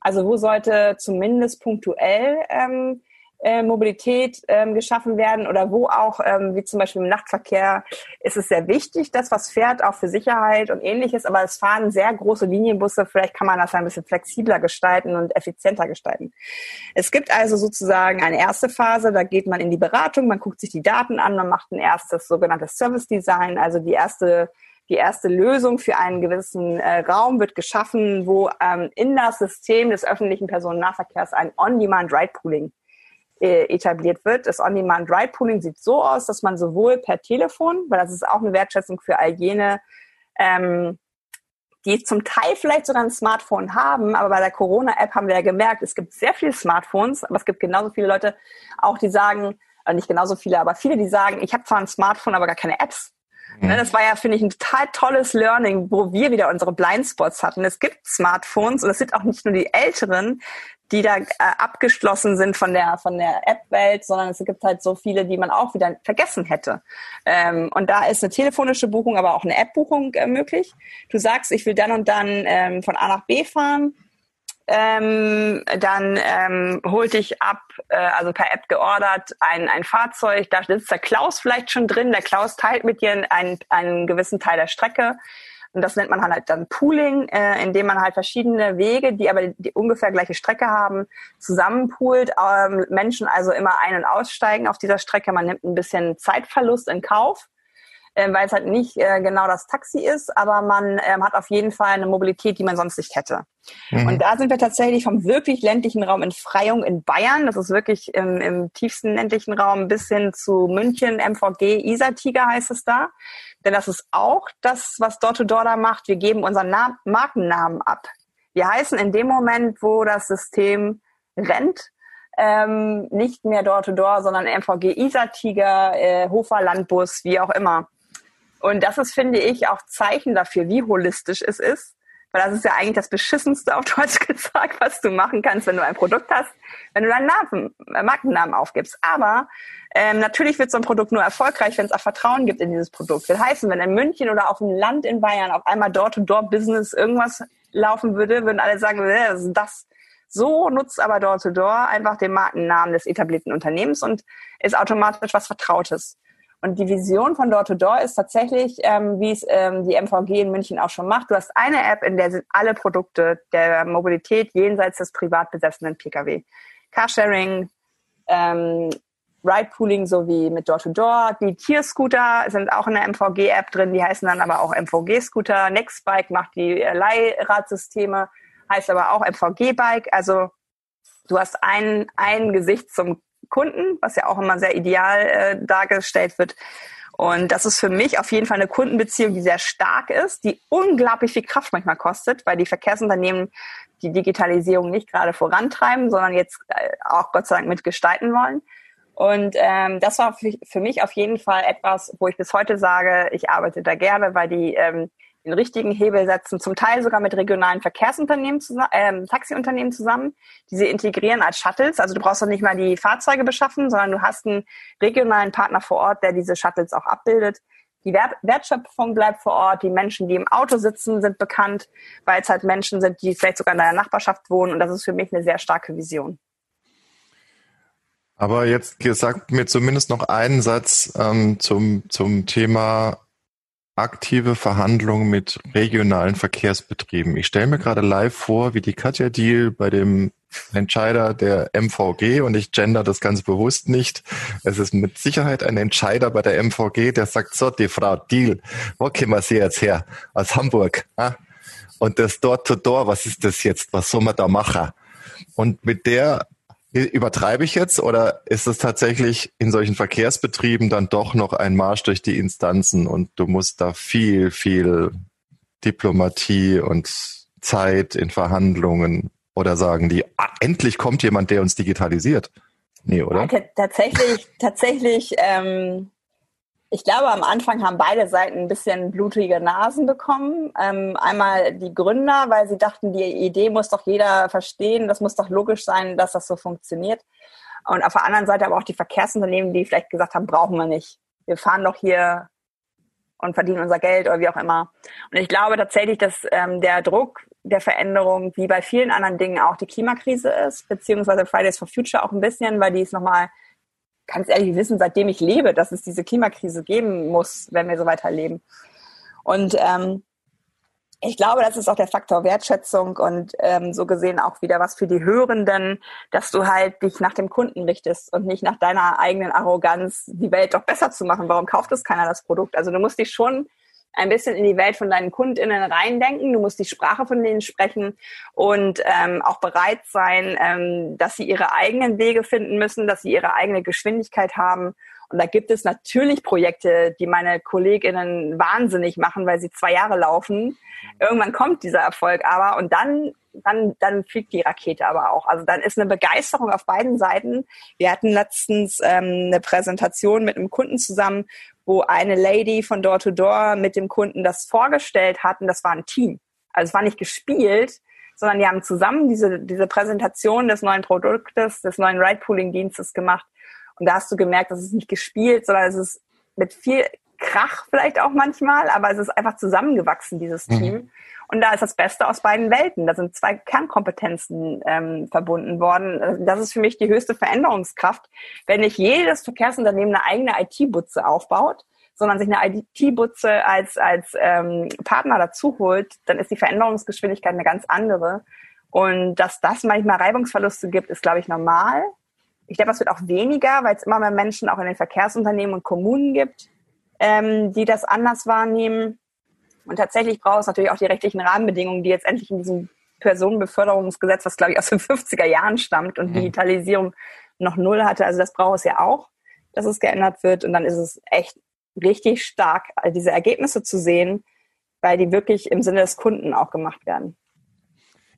Also wo sollte zumindest punktuell ähm, äh, Mobilität ähm, geschaffen werden oder wo auch, ähm, wie zum Beispiel im Nachtverkehr, ist es sehr wichtig, dass was fährt, auch für Sicherheit und ähnliches, aber es fahren sehr große Linienbusse, vielleicht kann man das ein bisschen flexibler gestalten und effizienter gestalten. Es gibt also sozusagen eine erste Phase, da geht man in die Beratung, man guckt sich die Daten an, man macht ein erstes sogenanntes Service Design, also die erste die erste Lösung für einen gewissen äh, Raum wird geschaffen, wo ähm, in das System des öffentlichen Personennahverkehrs ein On-Demand-Ride-Pooling äh, etabliert wird. Das On-Demand-Ride-Pooling sieht so aus, dass man sowohl per Telefon, weil das ist auch eine Wertschätzung für all jene, ähm, die zum Teil vielleicht sogar ein Smartphone haben, aber bei der Corona-App haben wir ja gemerkt, es gibt sehr viele Smartphones, aber es gibt genauso viele Leute auch, die sagen, äh, nicht genauso viele, aber viele, die sagen, ich habe zwar ein Smartphone, aber gar keine Apps. Mhm. Ne, das war ja, finde ich, ein total tolles Learning, wo wir wieder unsere Blindspots hatten. Es gibt Smartphones und es sind auch nicht nur die Älteren, die da äh, abgeschlossen sind von der von der App-Welt, sondern es gibt halt so viele, die man auch wieder vergessen hätte. Ähm, und da ist eine telefonische Buchung, aber auch eine App-Buchung äh, möglich. Du sagst, ich will dann und dann ähm, von A nach B fahren. Ähm, dann ähm, holt dich ab, äh, also per App geordert, ein, ein Fahrzeug, da sitzt der Klaus vielleicht schon drin, der Klaus teilt mit dir einen, einen gewissen Teil der Strecke und das nennt man halt dann Pooling, äh, indem man halt verschiedene Wege, die aber die ungefähr gleiche Strecke haben, zusammenpoolt. Ähm, Menschen also immer ein- und aussteigen auf dieser Strecke. Man nimmt ein bisschen Zeitverlust in Kauf. äh, weil es halt nicht äh, genau das Taxi ist, aber man ähm, hat auf jeden Fall eine Mobilität, die man sonst nicht hätte. Mhm. Und da sind wir tatsächlich vom wirklich ländlichen Raum in Freyung in Bayern, das ist wirklich im, im tiefsten ländlichen Raum, bis hin zu München, MVG, Isar-Tiger heißt es da. Denn das ist auch das, was Door-to-Door da macht. Wir geben unseren Na Markennamen ab. Wir heißen in dem Moment, wo das System rennt, ähm, nicht mehr Door-to-Door, -Door, sondern MVG Isar-Tiger, äh, Hofer Landbus, wie auch immer. Und das ist, finde ich, auch Zeichen dafür, wie holistisch es ist. Weil das ist ja eigentlich das Beschissenste auf Deutsch (laughs) gesagt, was du machen kannst, wenn du ein Produkt hast, wenn du deinen Namen, äh, Markennamen aufgibst. Aber ähm, natürlich wird so ein Produkt nur erfolgreich, wenn es auch Vertrauen gibt in dieses Produkt. Das heißt, wenn in München oder auf dem Land in Bayern auf einmal Door-to-Door-Business irgendwas laufen würde, würden alle sagen, das ist das. So nutzt aber Door-to-Door -Door einfach den Markennamen des etablierten Unternehmens und ist automatisch was Vertrautes. Und die Vision von Door-to-Door -Door ist tatsächlich, ähm, wie es ähm, die MVG in München auch schon macht. Du hast eine App, in der sind alle Produkte der Mobilität jenseits des privat besessenen Pkw. Carsharing, ähm, Ride-Pooling sowie mit Door-to-Door. -Door. Die Tierscooter sind auch in der MVG-App drin, die heißen dann aber auch MVG-Scooter. Nextbike macht die Leihradsysteme, heißt aber auch MVG-Bike. Also du hast ein, ein Gesicht zum Kunden, was ja auch immer sehr ideal äh, dargestellt wird. Und das ist für mich auf jeden Fall eine Kundenbeziehung, die sehr stark ist, die unglaublich viel Kraft manchmal kostet, weil die Verkehrsunternehmen die Digitalisierung nicht gerade vorantreiben, sondern jetzt äh, auch Gott sei Dank mitgestalten wollen. Und ähm, das war für, mich auf jeden Fall etwas, wo ich bis heute sage, ich arbeite da gerne, weil die ähm, den richtigen Hebel setzen, zum Teil sogar mit regionalen Verkehrsunternehmen zusammen, ähm, Taxiunternehmen zusammen, die sie integrieren als Shuttles. Also du brauchst doch nicht mal die Fahrzeuge beschaffen, sondern du hast einen regionalen Partner vor Ort, der diese Shuttles auch abbildet. Die Wertschöpfung bleibt vor Ort. Die Menschen, die im Auto sitzen, sind bekannt, weil es halt Menschen sind, die vielleicht sogar in deiner Nachbarschaft wohnen. Und das ist für mich eine sehr starke Vision. Aber jetzt sagt mir zumindest noch einen Satz ähm, zum, zum Thema aktive Verhandlungen mit regionalen Verkehrsbetrieben. Ich stelle mir gerade live vor, wie die Katja Deal bei dem Entscheider der MVG und ich gender das ganz bewusst nicht. Es ist mit Sicherheit ein Entscheider bei der MVG, der sagt, so, die Frau Deal, wo kommen Sie jetzt her? Aus Hamburg. Ah? Und das Door-to-Door, was ist das jetzt? Was soll man da machen? Und mit der Übertreibe ich jetzt oder ist es tatsächlich in solchen Verkehrsbetrieben dann doch noch ein Marsch durch die Instanzen und du musst da viel, viel Diplomatie und Zeit in Verhandlungen oder sagen die, ah, endlich kommt jemand, der uns digitalisiert? Nee, oder? Ja, tatsächlich, tatsächlich ähm, ich glaube, am Anfang haben beide Seiten ein bisschen blutige Nasen bekommen. Ähm, einmal die Gründer, weil sie dachten, die Idee muss doch jeder verstehen, das muss doch logisch sein, dass das so funktioniert. Und auf der anderen Seite aber auch die Verkehrsunternehmen, die vielleicht gesagt haben, brauchen wir nicht. Wir fahren doch hier und verdienen unser Geld oder wie auch immer. Und ich glaube tatsächlich, dass ähm, der Druck der Veränderung, wie bei vielen anderen Dingen auch die Klimakrise ist, beziehungsweise Fridays for Future auch ein bisschen, weil die es nochmal ganz ehrlich wissen, seitdem ich lebe, dass es diese Klimakrise geben muss, wenn wir so weiterleben. Und ähm, ich glaube, das ist auch der Faktor Wertschätzung und ähm, so gesehen auch wieder was für die Hörenden, dass du halt dich nach dem Kunden richtest und nicht nach deiner eigenen Arroganz, die Welt doch besser zu machen. Warum kauft es keiner das Produkt? Also du musst dich schon ein bisschen in die Welt von deinen KundInnen reindenken. Du musst die Sprache von denen sprechen und ähm, auch bereit sein, ähm, dass sie ihre eigenen Wege finden müssen, dass sie ihre eigene Geschwindigkeit haben. Und da gibt es natürlich Projekte, die meine KollegInnen wahnsinnig machen, weil sie zwei Jahre laufen. Irgendwann kommt dieser Erfolg aber und dann dann, dann fliegt die Rakete aber auch. Also dann ist eine Begeisterung auf beiden Seiten. Wir hatten letztens ähm, eine Präsentation mit einem Kunden zusammen, wo eine Lady von Door to Door mit dem Kunden das vorgestellt hat und das war ein Team. Also es war nicht gespielt, sondern die haben zusammen diese, diese Präsentation des neuen Produktes, des neuen Ride-Pooling-Dienstes gemacht. Und da hast du gemerkt, das ist nicht gespielt, sondern es ist mit viel Krach vielleicht auch manchmal, aber es ist einfach zusammengewachsen, dieses mhm. Und da ist das Beste aus beiden Welten. Da sind zwei Kernkompetenzen ähm, verbunden worden. Das ist für mich die höchste Veränderungskraft. Wenn nicht jedes Verkehrsunternehmen eine eigene IT-Butze aufbaut, sondern sich eine IT-Butze als, als ähm, Partner dazu holt, dann ist die Veränderungsgeschwindigkeit eine ganz andere. Und dass das manchmal Reibungsverluste gibt, ist, glaube ich, normal. Ich glaube, es wird auch weniger, weil es immer mehr Menschen auch in den Verkehrsunternehmen und Kommunen gibt, ähm, die das anders wahrnehmen. Und tatsächlich braucht es natürlich auch die rechtlichen Rahmenbedingungen, die jetzt endlich in diesem Personenbeförderungsgesetz, was glaube ich aus den (laughs) 50er Jahren stammt und mhm. Digitalisierung noch null hatte. Also das braucht es ja auch, dass es geändert wird. Und dann ist es echt richtig stark, diese Ergebnisse zu sehen, weil die wirklich im Sinne des Kunden auch gemacht werden.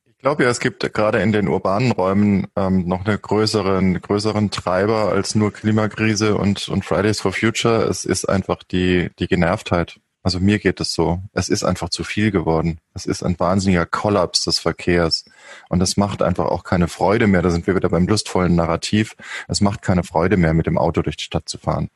Ich glaube ja, es gibt gerade in den urbanen Räumen ähm, noch einen größeren, größeren Treiber als nur Klimakrise und, und Fridays for Future. Es ist einfach die, die Genervtheit. Also mir geht es so. Es ist einfach zu viel geworden. Es ist ein wahnsinniger Kollaps des Verkehrs. Und es macht einfach auch keine Freude mehr. Da sind wir wieder beim lustvollen Narrativ. Es macht keine Freude mehr, mit dem Auto durch die Stadt zu fahren.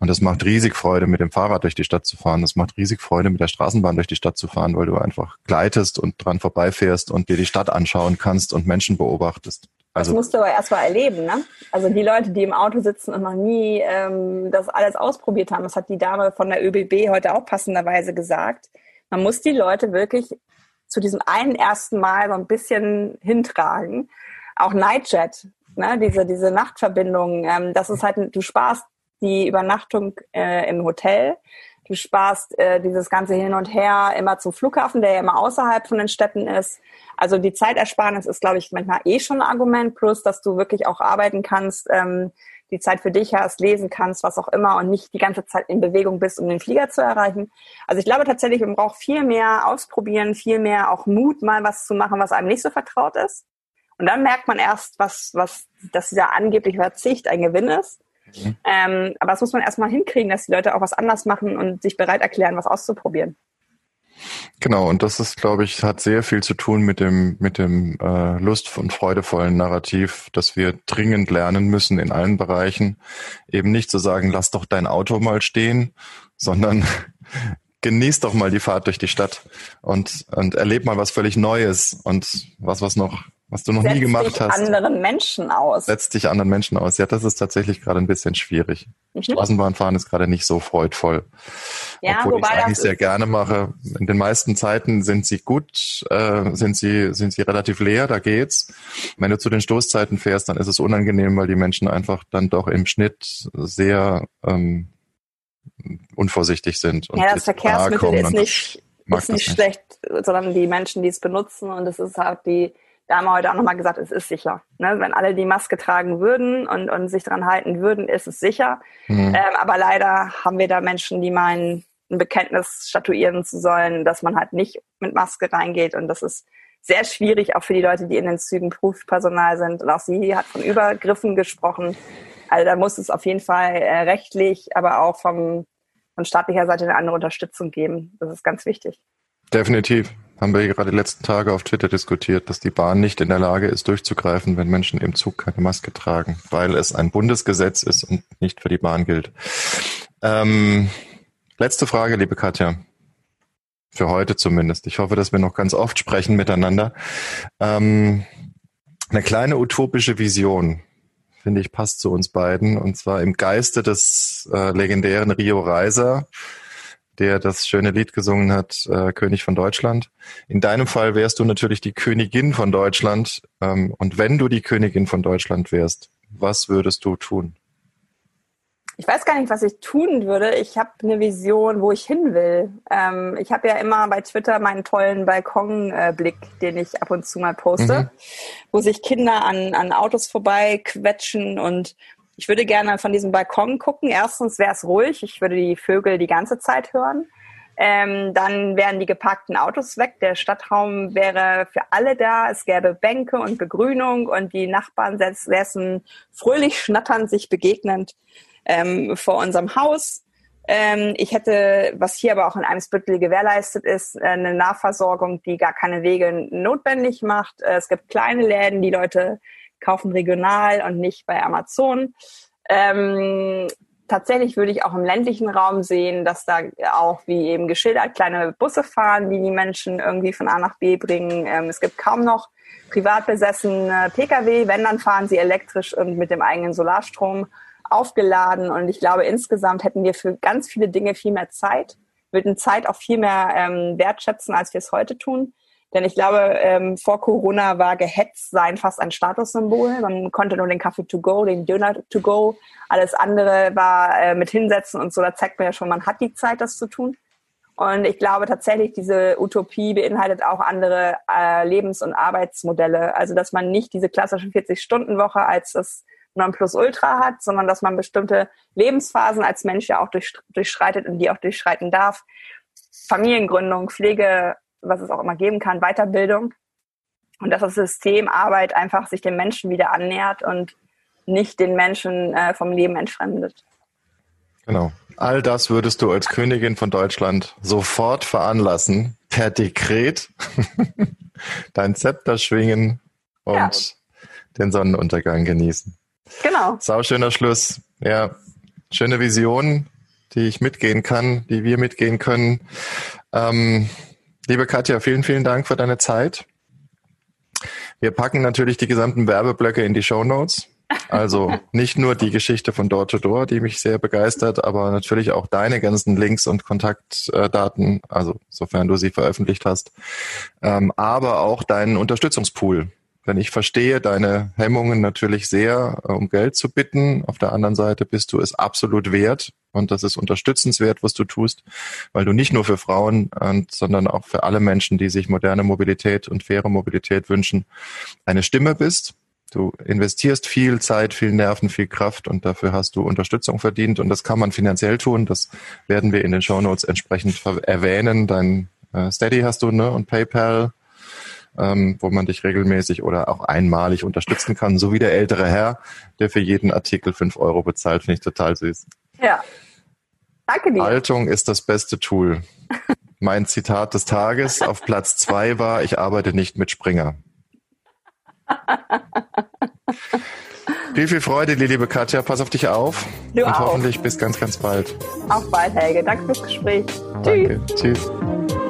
Und es macht riesig Freude, mit dem Fahrrad durch die Stadt zu fahren. Es macht riesig Freude, mit der Straßenbahn durch die Stadt zu fahren, weil du einfach gleitest und dran vorbeifährst und dir die Stadt anschauen kannst und Menschen beobachtest. Also, das musst du aber erstmal erleben, ne? Also die Leute, die im Auto sitzen und noch nie ähm, das alles ausprobiert haben, das hat die Dame von der ÖBB heute auch passenderweise gesagt. Man muss die Leute wirklich zu diesem einen ersten Mal so ein bisschen hintragen. Auch Nightjet, ne? diese, diese Nachtverbindung, ähm, das ist halt, du sparst die Übernachtung äh, im Hotel. Du sparst äh, dieses ganze Hin und Her immer zum Flughafen, der ja immer außerhalb von den Städten ist. Also die Zeitersparnis ist, glaube ich, manchmal eh schon ein Argument, plus dass du wirklich auch arbeiten kannst, ähm, die Zeit für dich hast, lesen kannst, was auch immer und nicht die ganze Zeit in Bewegung bist, um den Flieger zu erreichen. Also ich glaube tatsächlich, man braucht viel mehr ausprobieren, viel mehr auch Mut, mal was zu machen, was einem nicht so vertraut ist. Und dann merkt man erst, was, was, dass dieser angebliche Verzicht ein Gewinn ist. Mhm. Ähm, aber das muss man erstmal hinkriegen, dass die Leute auch was anders machen und sich bereit erklären, was auszuprobieren. Genau, und das ist, glaube ich, hat sehr viel zu tun mit dem, mit dem äh, lust- und freudevollen Narrativ, dass wir dringend lernen müssen in allen Bereichen, eben nicht zu sagen, lass doch dein Auto mal stehen, (laughs) sondern (laughs) genieß doch mal die Fahrt durch die Stadt und, und erleb mal was völlig Neues und was, was noch was du noch Setz nie gemacht hast. anderen Menschen aus. Setzt dich anderen Menschen aus. Ja, das ist tatsächlich gerade ein bisschen schwierig. Mhm. Straßenbahnfahren ist gerade nicht so freudvoll. Ja, Obwohl ich es eigentlich sehr gerne mache. In den meisten Zeiten sind sie gut, äh, sind sie, sind sie relativ leer, da geht's. Wenn du zu den Stoßzeiten fährst, dann ist es unangenehm, weil die Menschen einfach dann doch im Schnitt sehr ähm, unvorsichtig sind. ja, das Verkehrsmittel ist nicht, ist nicht schlecht, sondern die Menschen, die es benutzen und es ist halt die da haben wir heute auch nochmal gesagt, es ist sicher. Ne? Wenn alle die Maske tragen würden und, und sich dran halten würden, ist es sicher. Mhm. Ähm, aber leider haben wir da Menschen, die meinen, ein Bekenntnis statuieren zu sollen, dass man halt nicht mit Maske reingeht. Und das ist sehr schwierig, auch für die Leute, die in den Zügen Prüfpersonal sind. Und auch sie hat von Übergriffen gesprochen. Also da muss es auf jeden Fall äh, rechtlich, aber auch vom, von staatlicher Seite eine andere Unterstützung geben. Das ist ganz wichtig. Definitiv haben wir gerade die letzten Tage auf Twitter diskutiert, dass die Bahn nicht in der Lage ist, durchzugreifen, wenn Menschen im Zug keine Maske tragen, weil es ein Bundesgesetz ist und nicht für die Bahn gilt. Ähm, letzte Frage, liebe Katja. Für heute zumindest. Ich hoffe, dass wir noch ganz oft sprechen miteinander. Ähm, eine kleine utopische Vision, finde ich, passt zu uns beiden. Und zwar im Geiste des äh, legendären Rio Reiser der das schöne Lied gesungen hat, äh, König von Deutschland. In deinem Fall wärst du natürlich die Königin von Deutschland. Ähm, und wenn du die Königin von Deutschland wärst, was würdest du tun? Ich weiß gar nicht, was ich tun würde. Ich habe eine Vision, wo ich hin will. Ähm, ich habe ja immer bei Twitter meinen tollen Balkonblick, äh, den ich ab und zu mal poste, mhm. wo sich Kinder an, an Autos vorbei quetschen und ich würde gerne von diesem Balkon gucken. Erstens wäre es ruhig. Ich würde die Vögel die ganze Zeit hören. Ähm, dann wären die geparkten Autos weg. Der Stadtraum wäre für alle da. Es gäbe Bänke und Begrünung und die Nachbarn säßen fröhlich schnatternd, sich begegnend ähm, vor unserem Haus. Ähm, ich hätte, was hier aber auch in einem Spüttel gewährleistet ist, eine Nahversorgung, die gar keine Wege notwendig macht. Äh, es gibt kleine Läden, die Leute kaufen regional und nicht bei Amazon. Ähm, tatsächlich würde ich auch im ländlichen Raum sehen, dass da auch, wie eben geschildert, kleine Busse fahren, die die Menschen irgendwie von A nach B bringen. Ähm, es gibt kaum noch privat besessene Pkw. Wenn, dann fahren sie elektrisch und mit dem eigenen Solarstrom aufgeladen. Und ich glaube, insgesamt hätten wir für ganz viele Dinge viel mehr Zeit, würden Zeit auch viel mehr ähm, wertschätzen, als wir es heute tun. Denn ich glaube, ähm, vor Corona war gehetzt sein fast ein Statussymbol. Man konnte nur den Kaffee to go, den Döner to go. Alles andere war äh, mit hinsetzen und so. Da zeigt man ja schon, man hat die Zeit, das zu tun. Und ich glaube tatsächlich, diese Utopie beinhaltet auch andere äh, Lebens- und Arbeitsmodelle. Also, dass man nicht diese klassische 40-Stunden-Woche als das Nonplusultra hat, sondern dass man bestimmte Lebensphasen als Mensch ja auch durch, durchschreitet und die auch durchschreiten darf. Familiengründung, Pflege, was es auch immer geben kann, Weiterbildung. Und dass das System Arbeit einfach sich dem Menschen wieder annähert und nicht den Menschen äh, vom Leben entfremdet. Genau. All das würdest du als Königin von Deutschland sofort veranlassen, per Dekret, (laughs) dein Zepter schwingen und ja. den Sonnenuntergang genießen. Genau. Sau schöner Schluss. Ja, schöne Vision, die ich mitgehen kann, die wir mitgehen können. Ähm, liebe Katja, vielen, vielen Dank für deine Zeit. Wir packen natürlich die gesamten Werbeblöcke in die Show Notes. Also (laughs) nicht nur die Geschichte von Door to Door, die mich sehr begeistert, aber natürlich auch deine ganzen Links und Kontaktdaten, also sofern du sie veröffentlicht hast, ähm, aber auch deinen Unterstützungspool. Denn ich verstehe deine Hemmungen natürlich sehr, äh, um Geld zu bitten. Auf der anderen Seite bist du es absolut wert und das ist unterstützenswert, was du tust, weil du nicht nur für Frauen, sondern auch für alle Menschen, die sich moderne Mobilität und faire Mobilität wünschen, eine Stimme bist Du investierst viel Zeit, viel Nerven, viel Kraft und dafür hast du Unterstützung verdient und das kann man finanziell tun. Das werden wir in den Show Notes entsprechend erwähnen. Dein äh, Steady hast du ne und PayPal, ähm, wo man dich regelmäßig oder auch einmalig unterstützen kann, so wie der ältere Herr, der für jeden Artikel fünf Euro bezahlt, finde ich total süß. Ja. Danke dir. Haltung ist das beste Tool. mein Zitat des Tages auf Platz zwei war, ich arbeite nicht mit Springer. viel, viel Freude, liebe Katja. Pass auf dich auf. Du und auch. hoffentlich bis ganz, ganz bald. Auf bald, Helge. Danke fürs Gespräch. Danke. Tschüss. Tschüss.